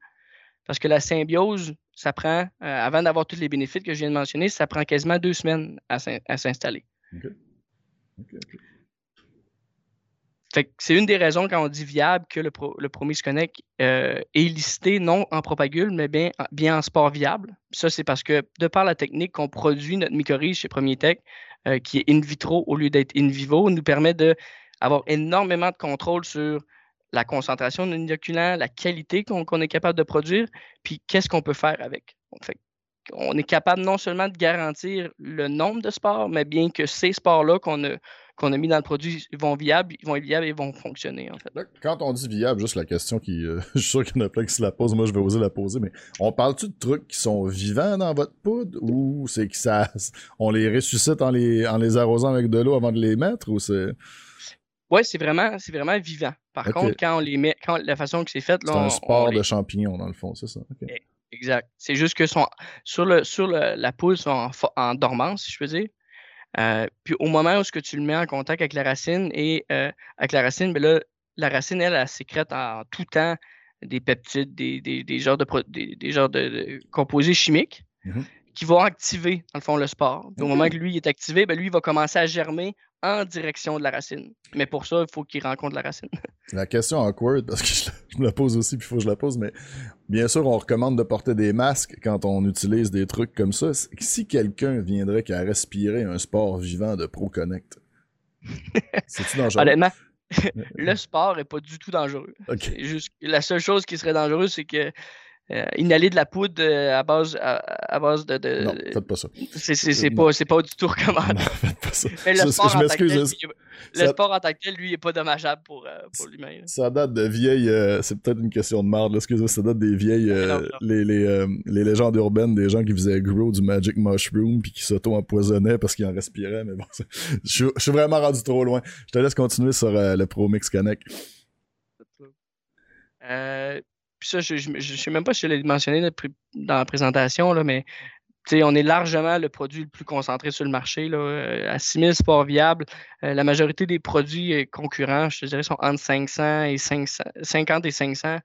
Parce que la symbiose, ça prend, euh, avant d'avoir tous les bénéfices que je viens de mentionner, ça prend quasiment deux semaines à, s'installer. c'est une des raisons quand on dit viable que le, le Promise Connect euh, est listé non en propagule, mais bien, bien en sport viable. Ça, c'est parce que de par la technique qu'on produit notre mycorhize chez Premier Tech, euh, qui est in vitro au lieu d'être in vivo, nous permet de avoir énormément de contrôle sur la concentration de l'inoculant, la qualité qu'on est capable de produire, puis qu'est-ce qu'on peut faire avec. fait, on est capable non seulement de garantir le nombre de sports, mais bien que ces sports-là qu'on a, a mis dans le produit vont ils vont être viables et vont fonctionner en fait. Quand on dit viable, juste la question qui, euh, je suis sûr qu'il y en a plein qui se la posent, moi je vais oser la poser, mais on parle-tu de trucs qui sont vivants dans votre poudre ou c'est que ça, on les ressuscite en les, en les arrosant avec de l'eau avant de les mettre ou c'est Oui, c'est vraiment, c'est vraiment vivant. Par contre, quand on les met, quand la façon que c'est fait, là, c'est un sport de champignons dans le fond, c'est ça. E, exact. C'est juste que sont sur le sur la poudre sont en, en dormance, si je peux dire. Euh, puis au moment où ce que tu le mets en contact avec la racine et euh, avec la racine, ben là, la racine, elle, elle, sécrète en tout temps des peptides, des, des, des genres, de, des, genres de, composés chimiques mmh qui vont activer, dans le fond, le sport. Au moment que lui est activé, ben lui, il va commencer à germer en direction de la racine. Mais pour ça, il faut qu'il rencontre la racine. La question awkward, parce que je, me la pose aussi, puis il faut que je la pose, mais bien sûr, on recommande de porter des masques quand on utilise des trucs comme ça. Si quelqu'un viendrait qui a respiré un sport vivant de ProConnect, c'est-tu dangereux? Honnêtement, le sport est pas du tout dangereux. Juste, la seule chose qui serait dangereuse, c'est que euh, inhaler de la poudre euh, à base à, base de, de, Non, faites pas ça. C'est pas, pas du tout recommandé. Non, faites pas ça. Mais le sport, je m'excuse. Le sport en tant que tel, lui, est pas dommageable pour, euh, pour l'humain. Ça date de vieilles. c'est peut-être une question de marde, excusez-moi. Ça date des vieilles. les, les, les, légendes urbaines des gens qui faisaient grow du Magic Mushroom puis qui s'auto-empoisonnaient parce qu'ils en respiraient. Mais bon, je, suis vraiment rendu trop loin. Je te laisse continuer sur le Pro Mix Connect. Euh, ça, je ne sais même pas si je l'ai mentionné dans la présentation, là, mais on est largement le produit le plus concentré sur le marché. Là, euh, à 6000 sports viables, euh, la majorité des produits euh, concurrents, je te dirais, sont entre 500 et 500, 50 et 500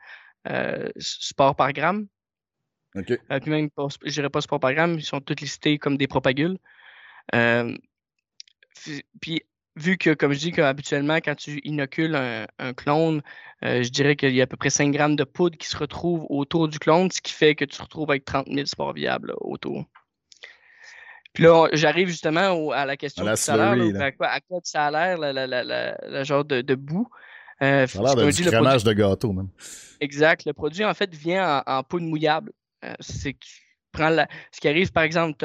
sports par gramme. OK. puis même, je dirais pas sport par gramme, ils sont tous listés comme des propagules. puis vu que, comme je dis, qu'habituellement, quand tu inocules un, clone, euh, je dirais qu'il y a à peu près 5 grammes de poudre qui se retrouvent autour du clone, ce qui fait que tu te retrouves avec 30 000 sports viables autour. Puis là, j'arrive justement à la question à. À, quoi, à quoi ça a l'air, le genre de, boue. Euh, ça a l'air d'un crémage de gâteau, même. Exact. Le produit, en fait, vient en, poudre mouillable. Euh, c'est que tu prends la... Ce qui arrive, par exemple,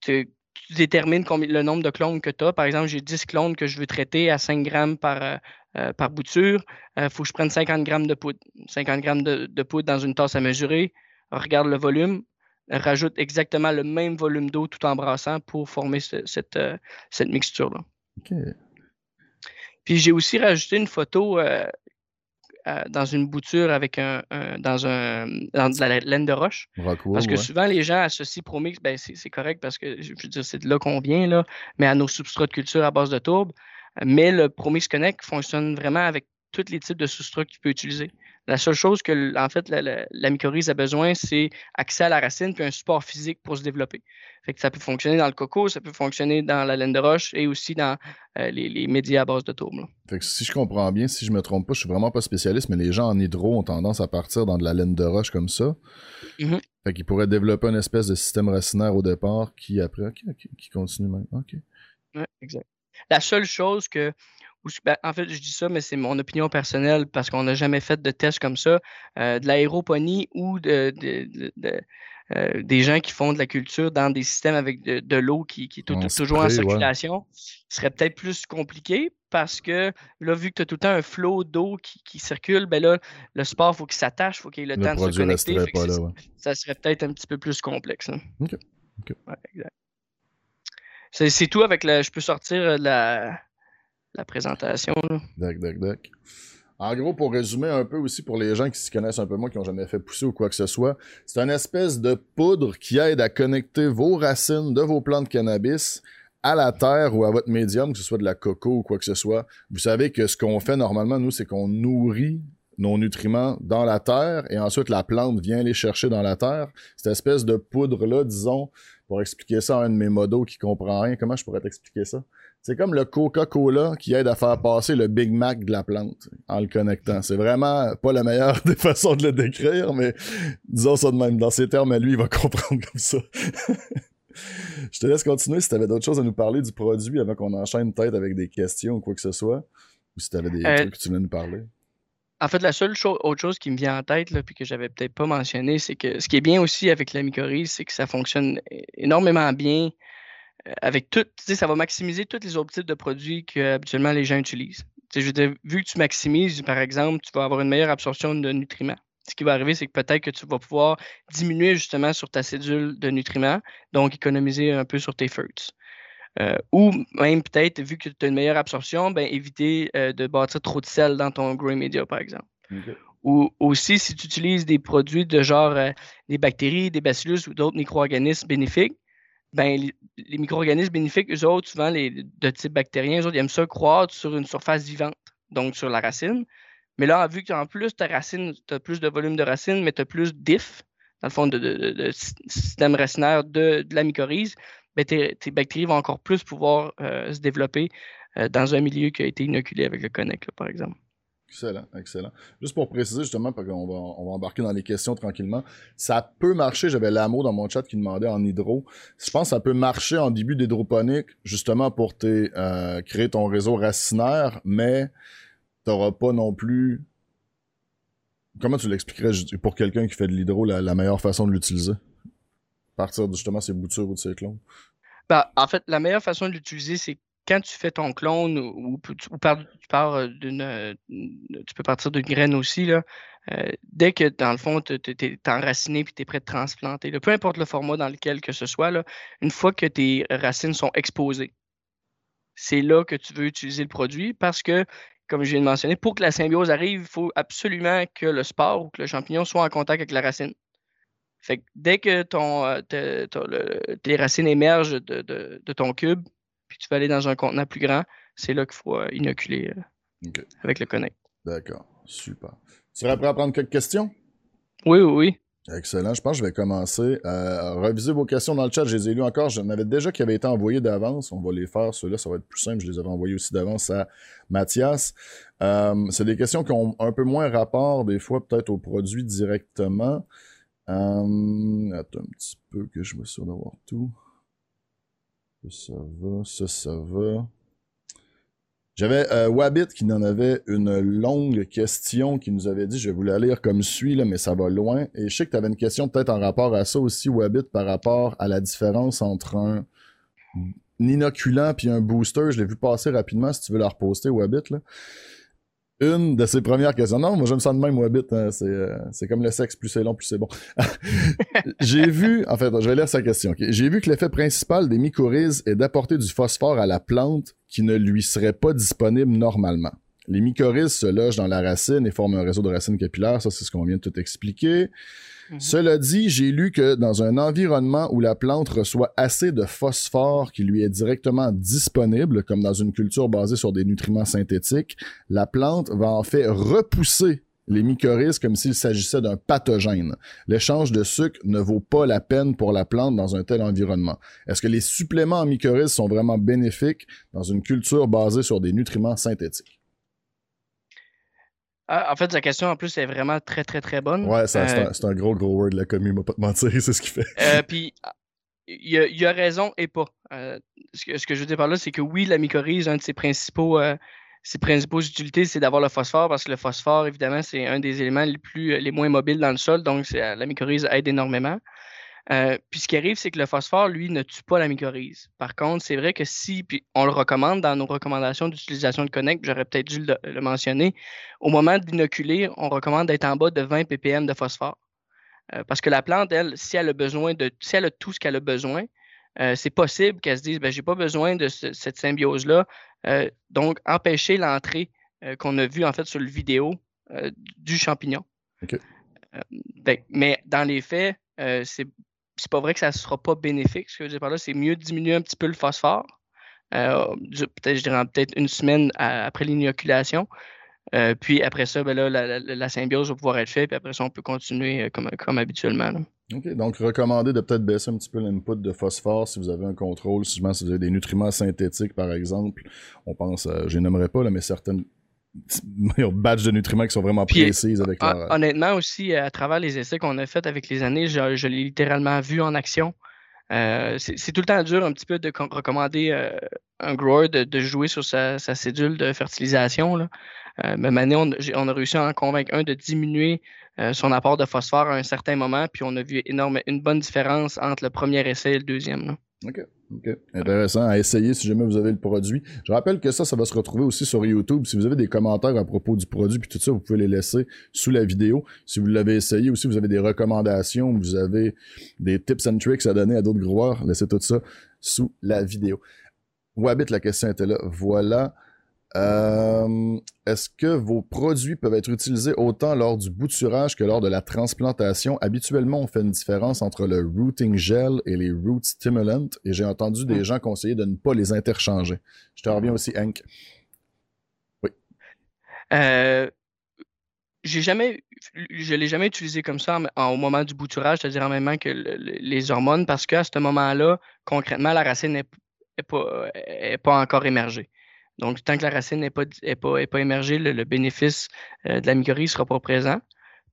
tu tu détermines le nombre de clones que tu as. Par exemple, j'ai 10 clones que je veux traiter à 5 grammes par, euh, euh, par bouture. Il euh, faut que je prenne 50 grammes de poudre. 50 grammes de, poudre dans une tasse à mesurer. Regarde le volume. Rajoute exactement le même volume d'eau tout en brassant pour former cette, cette mixture-là. Puis j'ai aussi rajouté une photo euh, dans une bouture avec un, dans un dans de la laine de roche. parce que souvent les gens associent Promix, ben c'est correct parce que je veux dire, c'est de là qu'on vient, là, mais à nos substrats de culture à base de tourbe. Mais le Promix Connect fonctionne vraiment avec tous les types de substrats que tu peux utiliser. La seule chose que, en fait, la, la, mycorhize a besoin, c'est accès à la racine puis un support physique pour se développer. Fait que ça peut fonctionner dans le coco, ça peut fonctionner dans la laine de roche et aussi dans euh, les, médias à base de tourbe. Fait que si je comprends bien, si je me trompe pas, je suis vraiment pas spécialiste, mais les gens en hydro ont tendance à partir dans de la laine de roche comme ça. Mm-hmm. Fait qu'ils pourraient développer une espèce de système racinaire au départ qui après, qui continue même. OK. Ouais, exact. La seule chose que ben, en fait, je dis ça, mais c'est mon opinion personnelle parce qu'on n'a jamais fait de test comme ça. Euh, de l'aéroponie ou de, euh, des gens qui font de la culture dans des systèmes avec de, l'eau qui, est toujours en circulation, ce serait peut-être plus compliqué parce que là, vu que tu as tout le temps un flot d'eau qui, circule, ben là, le sport, il faut qu'il s'attache, il faut qu'il ait le, temps de se connecter. Ça serait peut-être un petit peu plus complexe. OK. C'est tout avec la. Je peux sortir euh, la la présentation. D'accord, En gros, pour résumer un peu aussi pour les gens qui s'y connaissent un peu moins, qui n'ont jamais fait pousser ou quoi que ce soit, c'est une espèce de poudre qui aide à connecter vos racines de vos plantes cannabis à la terre ou à votre médium, que ce soit de la coco ou quoi que ce soit. Vous savez que ce qu'on fait normalement, nous, c'est qu'on nourrit nos nutriments dans la terre et ensuite la plante vient les chercher dans la terre. Cette espèce de poudre-là, disons, pour expliquer ça à un de mes modos qui comprend rien, comment je pourrais t'expliquer ça? C'est comme le Coca-Cola qui aide à faire passer le Big Mac de la plante en le connectant. C'est vraiment pas la meilleure des façons de le décrire, mais disons ça de même. Dans ces termes, lui, il va comprendre comme ça. Je te laisse continuer si tu avais d'autres choses à nous parler du produit avant qu'on enchaîne peut-être avec des questions ou quoi que ce soit. Ou si tu avais des euh, trucs que tu voulais nous parler. En fait, la seule autre chose qui me vient en tête, là, puis que j'avais peut-être pas mentionné, c'est que ce qui est bien aussi avec la mycorhize, c'est que ça fonctionne énormément bien avec tout. Tu sais, ça va maximiser tous les autres types de produits que habituellement les gens utilisent. Tu sais, je veux dire, vu que tu maximises, par exemple, tu vas avoir une meilleure absorption de nutriments. Ce qui va arriver, c'est que peut-être que tu vas pouvoir diminuer justement sur ta cédule de nutriments, donc économiser un peu sur tes fruits. Euh, ou même peut-être, vu que tu as une meilleure absorption, ben, éviter euh, de bâtir trop de sel dans ton growing media, par exemple. Ou aussi, si tu utilises des produits de genre euh, des bactéries, des bacillus ou d'autres micro-organismes bénéfiques, ben, les, micro-organismes bénéfiques, eux autres, souvent les, de type bactérien, eux autres, ils aiment ça croître sur une surface vivante, donc sur la racine. Mais là, vu qu'en plus, ta racine, tu as plus de volume de racine, mais tu as plus d'if, dans le fond, de, système racinaire de, la mycorhize, ben, tes, bactéries vont encore plus pouvoir euh, se développer euh, dans un milieu qui a été inoculé avec le connect, par exemple. Excellent, excellent. Juste pour préciser, justement, parce qu'on va, on va embarquer dans les questions tranquillement, ça peut marcher, j'avais l'amour dans mon chat qui demandait en hydro, je pense que ça peut marcher en début d'hydroponique, justement pour euh, créer ton réseau racinaire, mais tu n'auras pas non plus... Comment tu l'expliquerais pour quelqu'un qui fait de l'hydro, la meilleure façon de l'utiliser? partir de justement ces boutures ou de ces clones? Bah, en fait, la meilleure façon de l'utiliser, c'est quand tu fais ton clone ou, tu pars euh, d'une. Euh, tu peux partir d'une graine aussi, là, euh, dès que dans le fond, tu es, enraciné et tu es prêt de transplanter, peu importe le format dans lequel que ce soit, là, une fois que tes racines sont exposées, c'est là que tu veux utiliser le produit parce que, comme je viens de mentionner, pour que la symbiose arrive, il faut absolument que le spore ou que le champignon soit en contact avec la racine. Fait que dès que ton, tes racines émergent de, ton cube, puis tu vas aller dans un contenant plus grand, c'est là qu'il faut euh, inoculer euh, avec le Connect. D'accord, super. Tu serais prêt à prendre quelques questions? Oui, oui, oui. Excellent. Je pense que je vais commencer à reviser vos questions dans le chat. Je les ai lues encore. J'en avais déjà qui avaient été envoyés d'avance. On va les faire. Ceux-là, ça va être plus simple. Je les avais envoyés aussi d'avance à Mathias. c'est des questions qui ont un peu moins rapport, des fois, peut-être au produit directement. Attends un petit peu que je me souvienne d'avoir tout. Ça, va, ça, ça va. J'avais euh, Wabbit qui en avait une longue question qui nous avait dit, je vais vous la lire comme suit, là, mais ça va loin. Et je sais que tu avais une question peut-être en rapport à ça aussi, Wabbit, par rapport à la différence entre un, inoculant puis un booster. Je l'ai vu passer rapidement si tu veux la reposter, Wabbit. Là une de ses premières questions. Non, moi, je me sens de même, Wabbit. Hein, euh, c'est, comme le sexe, plus c'est long, plus c'est bon. J'ai vu, en fait, je vais lire sa question. J'ai vu que l'effet principal des mycorhizes est d'apporter du phosphore à la plante qui ne lui serait pas disponible normalement. Les mycorhizes se logent dans la racine et forment un réseau de racines capillaires. Ça, c'est ce qu'on vient de tout expliquer. Mhm. Cela dit, j'ai lu que dans un environnement où la plante reçoit assez de phosphore qui lui est directement disponible, comme dans une culture basée sur des nutriments synthétiques, la plante va en fait repousser les mycorhizes comme s'il s'agissait d'un pathogène. L'échange de sucre ne vaut pas la peine pour la plante dans un tel environnement. Est-ce que les suppléments en mycorhizes sont vraiment bénéfiques dans une culture basée sur des nutriments synthétiques? Ah, en fait, sa question en plus est vraiment très, très, très bonne. Ouais, c'est un, euh, gros, gros word, la commu, va pas te mentir, c'est ce qu'il fait. Euh, puis, il a, a, raison et pas. Euh, ce, que, ce, que, je veux dire par là, c'est que oui, la mycorhize, un de ses principaux, ses principaux utilités, c'est d'avoir le phosphore, parce que le phosphore, évidemment, c'est un des éléments les, plus, les moins mobiles dans le sol, donc la mycorhize aide énormément. Euh, puis ce qui arrive, c'est que le phosphore, lui, ne tue pas la mycorhize. Par contre, c'est vrai que si, puis on le recommande dans nos recommandations d'utilisation de Connect, j'aurais peut-être dû le, mentionner, au moment d'inoculer, on recommande d'être en bas de 20 ppm de phosphore. Euh, parce que la plante, elle, si elle a besoin de, si elle a tout ce qu'elle a besoin, euh, c'est possible qu'elle se dise, ben, j'ai pas besoin de cette symbiose-là. donc, empêcher l'entrée qu'on a vue en fait sur le vidéo du champignon. Ben, mais dans les faits, c'est c'est pas vrai que ça ne sera pas bénéfique. Ce que je veux dire par là, c'est mieux diminuer un petit peu le phosphore. Euh, peut-être, je dirais peut-être une semaine après l'inoculation. Euh, puis après ça, ben là, la, symbiose va pouvoir être faite, puis après ça, on peut continuer euh, comme, comme habituellement. OK. Donc, recommander de peut-être baisser un petit peu l'input de phosphore si vous avez un contrôle, si, vous avez des nutriments synthétiques, par exemple. On pense, je n'aimerais pas, là, mais certaines badge de nutriments qui sont vraiment précises avec Honnêtement aussi, à travers les essais qu'on a faits avec les années, je, l'ai littéralement vu en action. c'est tout le temps dur un petit peu de recommander un grower de, jouer sur sa, cédule de fertilisation. Là. mais maintenant, on, a réussi à en convaincre un de diminuer son apport de phosphore à un certain moment, puis on a vu énorme, une bonne différence entre le premier essai et le deuxième. OK. OK. Intéressant à essayer si jamais vous avez le produit. Je rappelle que ça, ça va se retrouver aussi sur YouTube. Si vous avez des commentaires à propos du produit puis tout ça, vous pouvez les laisser sous la vidéo. Si vous l'avez essayé ou si vous avez des recommandations, vous avez des tips and tricks à donner à d'autres growers, laissez tout ça sous la vidéo. Wabbit, la question était là. Voilà. Euh, est-ce que vos produits peuvent être utilisés autant lors du bouturage que lors de la transplantation? Habituellement, on fait une différence entre le rooting gel et les root stimulants et j'ai entendu des hmm. gens conseiller de ne pas les interchanger. Je te reviens aussi, Hank. Oui. Euh, j'ai jamais, je l'ai jamais utilisé comme ça au moment du bouturage, c'est-à-dire en même temps que les hormones, parce qu'à ce moment-là, concrètement, la racine n'est pas, pas encore émergée. Donc, tant que la racine n'est pas, émergée, le, bénéfice euh, de la mycorhize ne sera pas présent.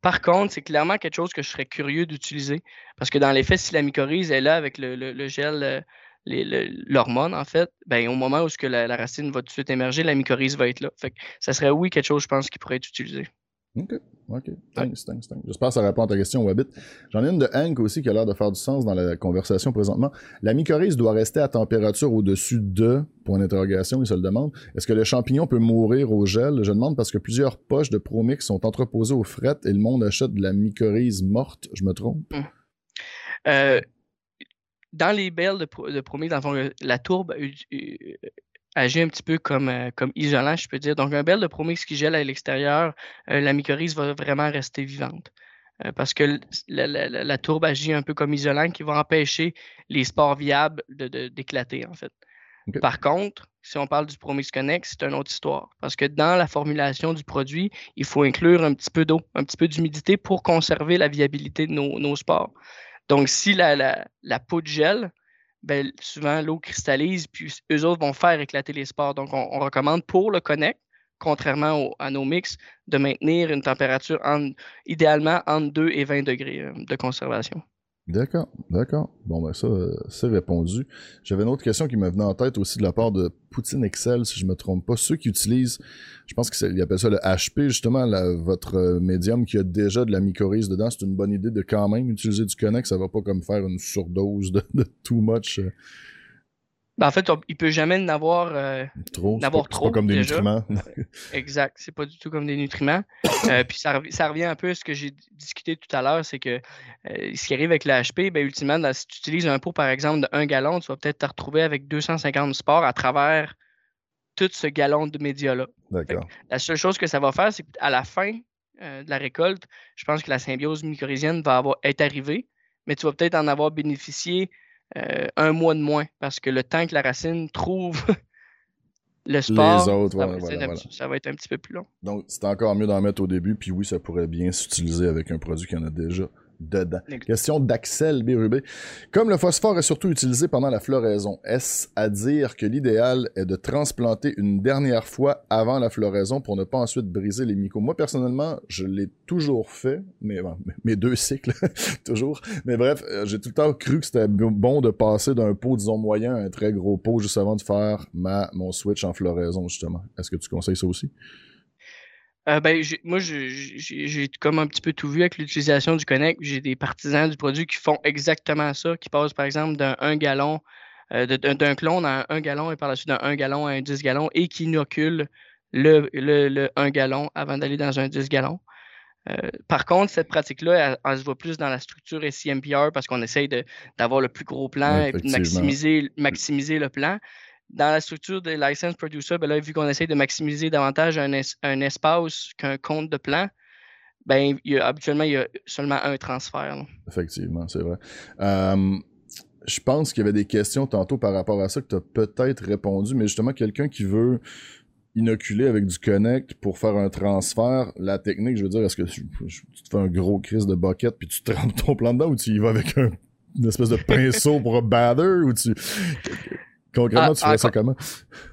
Par contre, c'est clairement quelque chose que je serais curieux d'utiliser parce que dans les faits, si la mycorhize est là avec le, gel, euh, l'hormone, en fait, ben, au moment où que la, racine va tout de suite émerger, la mycorhize va être là. Fait ça serait, oui, quelque chose, je pense, qui pourrait être utilisé. OK. OK. Thanks, thanks, thanks. J'espère que ça répond à ta question, Wabbit. J'en ai une de Hank aussi qui a l'air de faire du sens dans la conversation présentement. La mycorhize doit rester à température au-dessus de, point d'interrogation, il se le demande. Est-ce que le champignon peut mourir au gel? Je demande parce que plusieurs poches de Promix sont entreposées au fret et le monde achète de la mycorhize morte. Je me trompe? Hum. Euh, dans les belles de, de Promix, dans le fond, la tourbe agit un petit peu comme, euh, comme isolant, je peux dire. Donc, un bel de promix qui gèle à l'extérieur, euh, la mycorhize va vraiment rester vivante. Euh, parce que la, tourbe agit un peu comme isolant qui va empêcher les spores viables d'éclater, de, en fait. Par contre, si on parle du Promix Connect, c'est une autre histoire. Parce que dans la formulation du produit, il faut inclure un petit peu d'eau, un petit peu d'humidité pour conserver la viabilité de nos, nos spores. Donc, si la, la peau de gel ben, souvent l'eau cristallise, puis eux autres vont faire éclater les spores. Donc, on, recommande pour le Connect, contrairement à nos mix, de maintenir une température idéalement entre 2 et 20 degrés euh, de conservation. D'accord, d'accord. Bon, ben ça, euh, c'est répondu. J'avais une autre question qui me venait en tête aussi de la part de Poutine Excel, si je me trompe pas. Ceux qui utilisent, je pense qu'ils appellent ça le HP, justement, votre euh, médium qui a déjà de la mycorhize dedans, c'est une bonne idée de quand même utiliser du Connect. Ça va pas comme faire une surdose de, too much. Euh, ben, en fait, il peut jamais n'avoir euh, trop. N'avoir trop. Pas comme des nutriments. exact. C'est pas du tout comme des nutriments. Euh, puis ça, revient un peu à ce que j'ai discuté tout à l'heure, c'est que euh, ce qui arrive avec le HP, ben, ultimement, si tu utilises un pot, par exemple, de 1 gallon, tu vas peut-être te retrouver avec 250 sports à travers tout ce gallon de média-là. D'accord. La seule chose que ça va faire, c'est qu'à la fin de la récolte, je pense que la symbiose mycorhizienne va avoir, être arrivée, mais tu vas peut-être en avoir bénéficié euh, un mois de moins parce que le temps que la racine trouve le sport, ça, va être un petit peu plus long. Donc, c'est encore mieux d'en mettre au début, puis oui, ça pourrait bien s'utiliser avec un produit qui en a déjà dedans. Question d'Axel Bérubé. Comme le phosphore est surtout utilisé pendant la floraison, est-ce à dire que l'idéal est de transplanter une dernière fois avant la floraison pour ne pas ensuite briser les mycos? Moi, personnellement, je l'ai toujours fait, mais bon, mes deux cycles, toujours. Mais bref, euh, j'ai tout le temps cru que c'était bon de passer d'un pot, disons, moyen à un très gros pot juste avant de faire ma, mon switch en floraison, justement. Est-ce que tu conseilles ça aussi? Euh, ben, moi, j'ai comme un petit peu tout vu avec l'utilisation du Connect. J'ai des partisans du produit qui font exactement ça, qui passent par exemple d'un 1 gallon, euh, d'un clone à un 1 gallon et par la suite d'un 1 gallon à un 10 gallons et qui inoculent le, le, 1 gallon avant d'aller dans un 10 gallons. Euh, par contre, cette pratique-là, elle, se voit plus dans la structure SCMPR parce qu'on essaye d'avoir le plus gros plan et de maximiser, maximiser le plan dans la structure des license producers, ben vu qu'on essaie de maximiser davantage un, espace qu'un compte de plan, ben, habituellement, il y a seulement un transfert. Effectivement, c'est vrai. je pense qu'il y avait des questions tantôt par rapport à ça que tu as peut-être répondu, mais justement, quelqu'un qui veut inoculer avec du Connect pour faire un transfert, la technique, je veux dire, est-ce que tu, te fais un gros crise de bucket puis tu trempes ton plan dedans ou tu y vas avec un, une espèce de pinceau pour un bather ou tu Concrètement, ah, tu ça comment?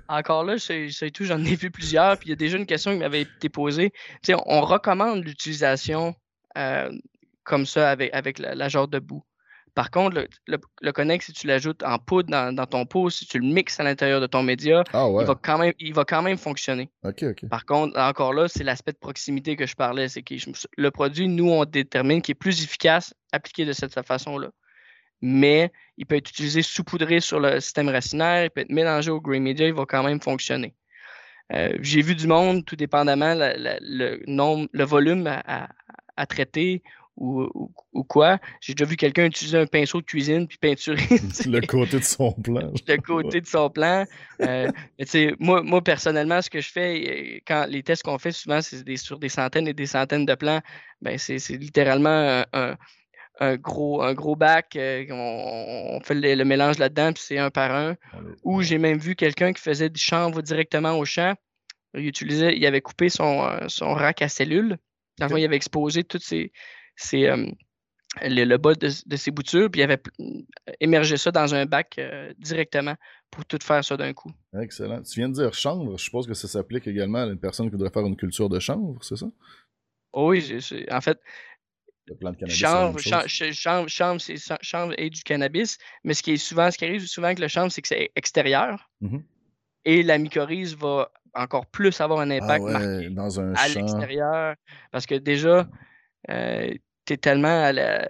Encore là, c'est tout, j'en ai vu plusieurs, puis il y a déjà une question qui m'avait été posée. on recommande l'utilisation euh, comme ça avec, avec la, genre de boue. Par contre, le, le, connect, si tu l'ajoutes en poudre dans, ton pot, si tu le mixes à l'intérieur de ton média, ah il, va quand même, il va quand même fonctionner. Par contre, encore là, c'est l'aspect de proximité que je parlais. C'est que le produit, nous, on détermine qu'il est plus efficace appliqué de cette façon-là. Mais il peut être utilisé sous-poudré sur le système racinaire, il peut être mélangé au green media, il va quand même fonctionner. Euh, j'ai vu du monde, tout dépendamment le, nombre, le volume à, traiter ou, quoi. J'ai déjà vu quelqu'un utiliser un pinceau de cuisine puis peinturer. le côté de son plan. le côté de son plan. Euh, moi, moi, personnellement, ce que je fais, euh, quand les tests qu'on fait souvent, c'est sur des centaines et des centaines de plans, ben c'est littéralement un, un gros, un gros bac, euh, on, fait le, mélange là-dedans, puis c'est un par un. Ou j'ai même vu quelqu'un qui faisait du chanvre directement au champ. Il utilisait, il avait coupé son, euh, son rack à cellules. Dans il avait exposé toutes ses, euh, le, bas de, ses boutures, puis il avait émergé ça dans un bac directement pour tout faire ça d'un coup. Excellent. Tu viens de dire chanvre, je suppose que ça s'applique également à une personne qui voudrait faire une culture de chanvre, c'est ça? Oui, en fait, le chanvre, chanvre et du cannabis, mais ce qui est souvent, ce qui arrive souvent avec le chanvre, c'est que c'est extérieur. Mmh et la mycorhize va encore plus avoir un ah impact marqué dans un à l'extérieur. Parce que déjà, euh, tu es tellement à la,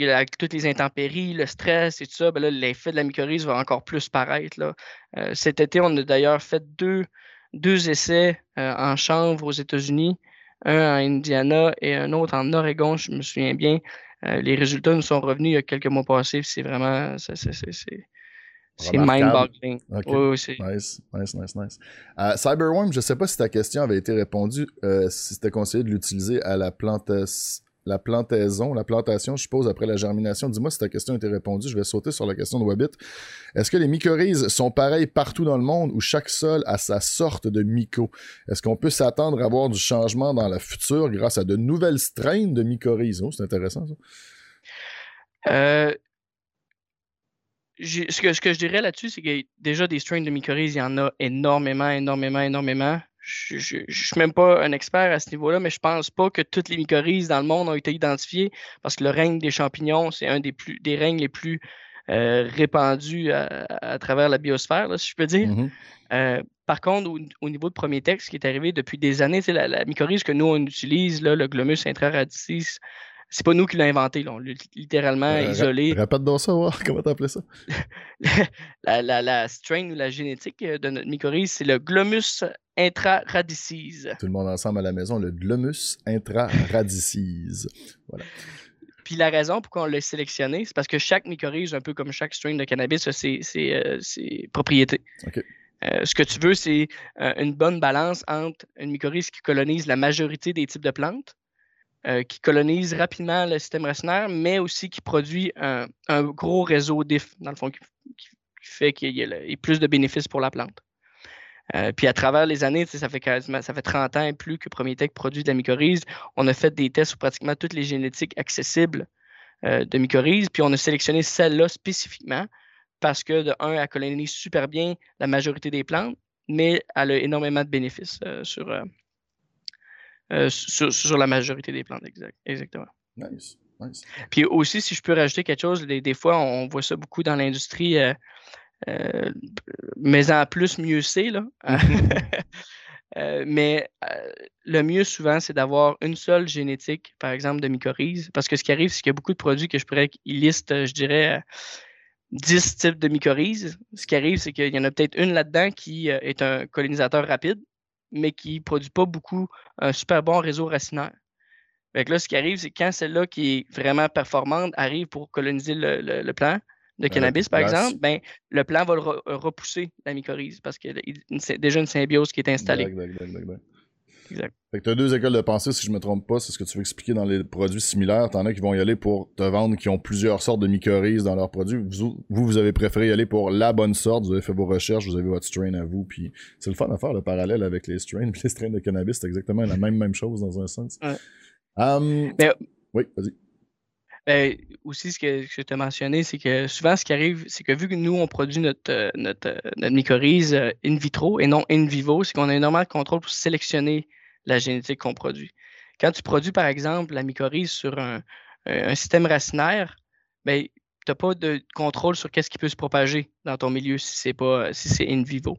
avec toutes les intempéries, le stress et tout ça, ben l'effet de la mycorhize va encore plus paraître. Là. Euh, cet été, on a d'ailleurs fait deux, deux essais euh, en chanvre aux États-Unis un en Indiana et un autre en Oregon, je me souviens bien. Euh, les résultats nous sont revenus il y a quelques mois passés. C'est vraiment. C'est mind-boggling. Oui, nice, nice, nice, nice. Euh, Cyberworm, je ne sais pas si ta question avait été répondue, euh, si c'était conseillé de l'utiliser à la plantation la plantaison, la plantation, je suppose, après la germination. Dis-moi si ta question a été répondue. Je vais sauter sur la question de Wabit. Est-ce que les mycorhizes sont pareils partout dans le monde ou chaque sol a sa sorte de myco? Est-ce qu'on peut s'attendre à voir du changement dans le futur grâce à de nouvelles strains de mycorhizes? Oh, c'est intéressant, ça. Euh, ce, que, ce que je dirais là-dessus, c'est que déjà des strains de mycorhizes, il y en a énormément, énormément, énormément je ne suis même pas un expert à ce niveau-là, mais je pense pas que toutes les mycorhizes dans le monde ont été identifiées parce que le règne des champignons, c'est un des, plus, des règnes les plus euh, répandus à, travers la biosphère, si je peux dire. Mm-hmm. Euh, par contre, au, niveau de premier texte qui est arrivé depuis des années, c'est la, la mycorhize que nous, on utilise, là, le Glomus intraradicis, c'est pas nous qui l'avons inventé, là. on l'a littéralement euh, isolé. Répète donc ça, voir. comment t'appelles ça? la, la, la, strain ou la génétique de notre mycorhize, c'est le Glomus intraradices. Tout le monde ensemble à la maison, le Glomus intraradices. voilà. Puis la raison pour qu'on l'a sélectionné, c'est parce que chaque mycorhize, un peu comme chaque strain de cannabis, a ses, euh, propriétés. Euh, ce que tu veux, c'est une bonne balance entre une mycorhize qui colonise la majorité des types de plantes euh, qui colonise rapidement le système racinaire, mais aussi qui produit un, gros réseau d'IF, dans le fond, qui, fait qu'il y ait plus de bénéfices pour la plante. Euh, puis à travers les années, ça fait ça fait 30 ans et plus que Prométech produit de la mycorhize. On a fait des tests sur pratiquement toutes les génétiques accessibles euh, de mycorhize, puis on a sélectionné celle-là spécifiquement parce que, de un, elle colonise super bien la majorité des plantes, mais elle a énormément de bénéfices sur, euh, sur, la majorité des plantes, exact, exactement. Nice, nice. Puis aussi, si je peux rajouter quelque chose, des, fois, on voit ça beaucoup dans l'industrie, euh, euh, mais en plus, mieux c'est, là. mais le mieux souvent, c'est d'avoir une seule génétique, par exemple, de mycorhize. Parce que ce qui arrive, c'est qu'il y a beaucoup de produits que je pourrais lister, je dirais, 10 types de mycorhizes. Ce qui arrive, c'est qu'il y en a peut-être une là-dedans qui est un colonisateur rapide mais qui ne produit pas beaucoup un super bon réseau racinaire. Fait là, ce qui arrive, c'est quand celle-là qui est vraiment performante arrive pour coloniser le, le, plant de cannabis, par exemple, ben, le plant va repousser la mycorhize parce qu'il y a déjà une symbiose qui est installée. Exact. Fait que tu as deux écoles de pensée, si je me trompe pas, c'est ce que tu veux expliquer dans les produits similaires. T'en as qui vont y aller pour te vendre, qui ont plusieurs sortes de mycorhizes dans leurs produits. Vous, vous, avez préféré y aller pour la bonne sorte, vous avez fait vos recherches, vous avez votre strain à vous, puis c'est le fun à faire le parallèle avec les strains. les strains de cannabis, c'est exactement la même, même chose dans un sens. Hum, oui, vas-y. Ben, aussi, ce que, je t'ai mentionné, c'est que souvent, ce qui arrive, c'est que vu que nous, on produit notre, euh, notre, euh, notre mycorhize euh, in vitro et non in vivo, c'est qu'on a énormément de contrôle pour sélectionner la génétique qu'on produit. Quand tu produis, par exemple, la mycorhize sur un, système racinaire, ben, tu n'as pas de contrôle sur qu'est-ce qui peut se propager dans ton milieu si c'est pas si c'est in vivo.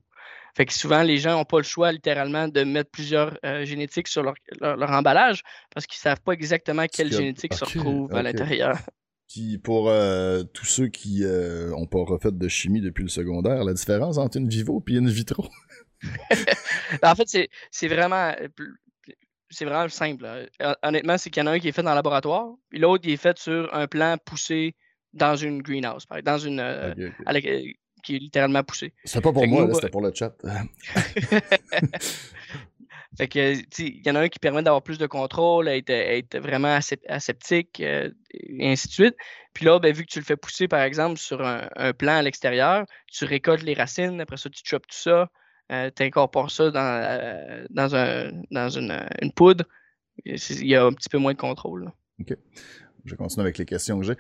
Fait que souvent, les gens n'ont pas le choix, littéralement, de mettre plusieurs euh, génétiques sur leur, emballage parce qu'ils ne savent pas exactement quelle génétique se retrouve à l'intérieur. Puis pour euh, tous ceux qui n'ont pas refait de chimie depuis le secondaire, la différence entre une vivo et une vitro? En fait, c'est vraiment c'est vraiment simple. Honnêtement, c'est qu'il y en a un qui est fait dans le laboratoire, puis l'autre, il est fait sur un plan poussé dans une greenhouse, dans une. Euh, qui est littéralement poussé. C'est pas pour moi, c'était pour le chat. fait que, il y en a un qui permet d'avoir plus de contrôle, être, être vraiment aseptique, euh, et ainsi de suite. Puis là, ben, vu que tu le fais pousser, par exemple, sur un, un plan à l'extérieur, tu récoltes les racines, après ça, tu chopes tout ça, euh, tu incorpores ça dans, euh, dans, un, dans une, euh, une, poudre, il y a un petit peu moins de contrôle. OK. Je continue avec les questions que j'ai.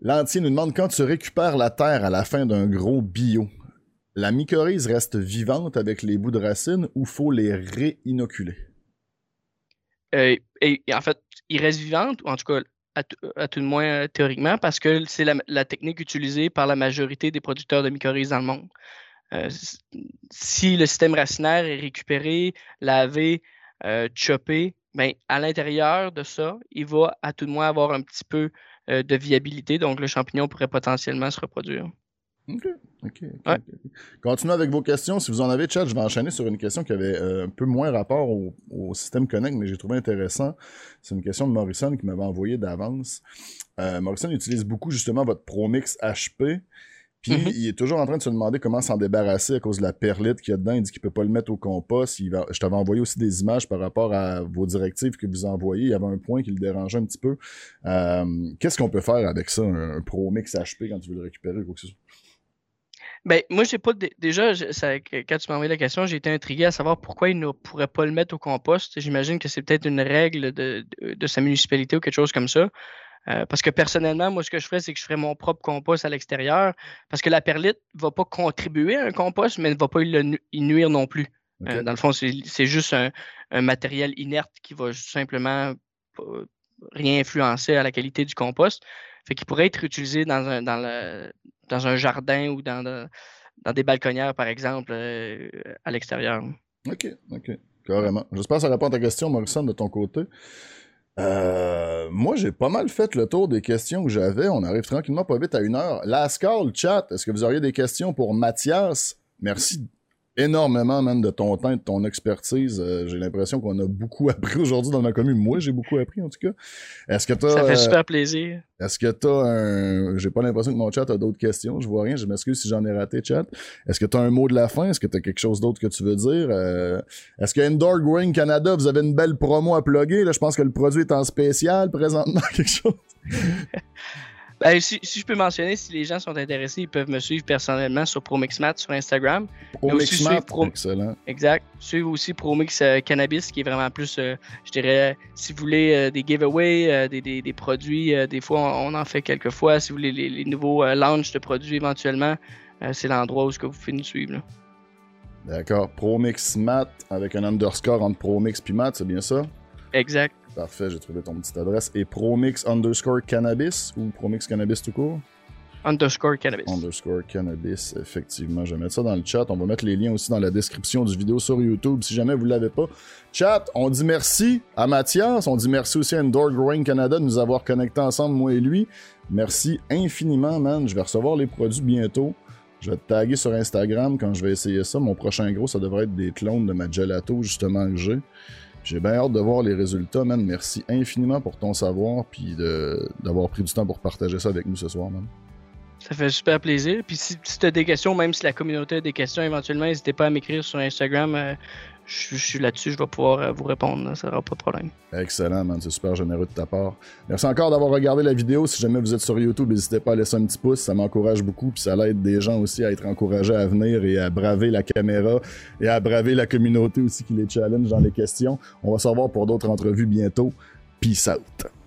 L'entier nous demande quand tu récupères la terre à la fin d'un gros bio, la mycorhize reste vivante avec les bouts de racines ou faut les réinoculer? et, en fait, il reste vivante, ou en tout cas, à, tout le moins théoriquement, parce que c'est la, la, technique utilisée par la majorité des producteurs de mycorhizes dans le monde. Euh, si le système racinaire est récupéré, lavé, euh, choppé, ben, à l'intérieur de ça, il va à tout de moins avoir un petit peu euh, de viabilité. Donc, le champignon pourrait potentiellement se reproduire. OK. Continuez avec vos questions. Si vous en avez, chat, je vais enchaîner sur une question qui avait un peu moins rapport au, système Connect, mais j'ai trouvé intéressant. C'est une question de Morrison qui m'avait envoyé d'avance. Morrison utilise beaucoup justement votre ProMix HP. Puis mm-hmm. il est toujours en train de se demander comment s'en débarrasser à cause de la perlite qu'il y a dedans. Il dit qu'il peut pas le mettre au compost. Je t'avais envoyé aussi des images par rapport à vos directives que vous envoyez. Il y avait un point qui le dérangeait un petit peu. Euh, qu'est-ce qu'on peut faire avec ça, un, Pro Mix HP quand tu veux le récupérer ou quoi que ce soit? Ben, moi, j'ai pas. Déjà, quand tu m'as envoyé la question, j'ai été intrigué à savoir pourquoi il ne pourrait pas le mettre au compost. J'imagine que c'est peut-être une règle de, de, sa municipalité ou quelque chose comme ça. Euh, parce que personnellement, moi, ce que je ferais, c'est que je ferais mon propre compost à l'extérieur. Parce que la perlite ne va pas contribuer à un compost, mais ne va pas y nuire non plus. Euh, dans le fond, c'est juste un, matériel inerte qui va simplement rien influencer à la qualité du compost. Fait qu'il pourrait être utilisé dans un, dans le, dans un jardin ou dans, dans des balconnières, par exemple, euh, à l'extérieur. OK, OK. Carrément. J'espère que ça répond à ta question, Morrison, de ton côté. Euh, moi, j'ai pas mal fait le tour des questions que j'avais. On arrive tranquillement pas vite à une heure. Last call, chat, est-ce que vous auriez des questions pour Mathias? Merci énormément, man, de ton temps et de ton expertise. Euh, j'ai l'impression qu'on a beaucoup appris aujourd'hui dans ma commune. Moi, j'ai beaucoup appris, en tout cas. Est-ce que t'as... Ça fait euh, super plaisir. Est-ce que t'as un... J'ai pas l'impression que mon chat a d'autres questions. Je vois rien. Je m'excuse si j'en ai raté, chat. Est-ce que t'as un mot de la fin? Est-ce que t'as quelque chose d'autre que tu veux dire? Euh, est-ce que Indoor Growing Canada, vous avez une belle promo à plugger? Là, je pense que le produit est en spécial présentement, quelque chose. Ben, si, je peux mentionner, si les gens sont intéressés, ils peuvent me suivre personnellement sur ProMixMat sur Instagram. ProMixMat, Pro... excellent. Exact. Suivre aussi ProMix euh, Cannabis, qui est vraiment plus, euh, je dirais, si vous voulez euh, des giveaways, des, des, produits, des fois on, en fait quelques fois. Si vous voulez les, nouveaux launches de produits éventuellement, c'est l'endroit où que vous pouvez nous suivre. D'accord. ProMixMat avec un underscore entre ProMix et Mat, c'est bien ça? Exact. Parfait, j'ai trouvé ton petite adresse. Et Promix underscore cannabis ou Promix cannabis tout court? Underscore cannabis. Underscore cannabis, effectivement. Je vais mettre ça dans le chat. On va mettre les liens aussi dans la description du vidéo sur YouTube si jamais vous ne l'avez pas. Chat, on dit merci à Mathias. On dit merci aussi à Indoor Growing Canada de nous avoir connectés ensemble, moi et lui. Merci infiniment, man. Je vais recevoir les produits bientôt. Je vais te taguer sur Instagram quand je vais essayer ça. Mon prochain gros, ça devrait être des clones de ma gelato, justement, que j'ai. J'ai bien hâte de voir les résultats, man. Merci infiniment pour ton savoir, puis d'avoir pris du temps pour partager ça avec nous ce soir, man. Ça fait super plaisir. Puis si, tu as des questions, même si la communauté a des questions éventuellement, n'hésitez pas à m'écrire sur Instagram. Euh, je, suis là-dessus, je vais pouvoir euh, vous répondre, ça n'aura pas de problème. Excellent, man, c'est super généreux de ta part. Merci encore d'avoir regardé la vidéo. Si jamais vous êtes sur YouTube, n'hésitez pas à laisser un petit pouce, ça m'encourage beaucoup, puis ça aide des gens aussi à être encouragés à venir et à braver la caméra et à braver la communauté aussi qui les challenge dans les questions. On va se revoir pour d'autres entrevues bientôt. Peace out.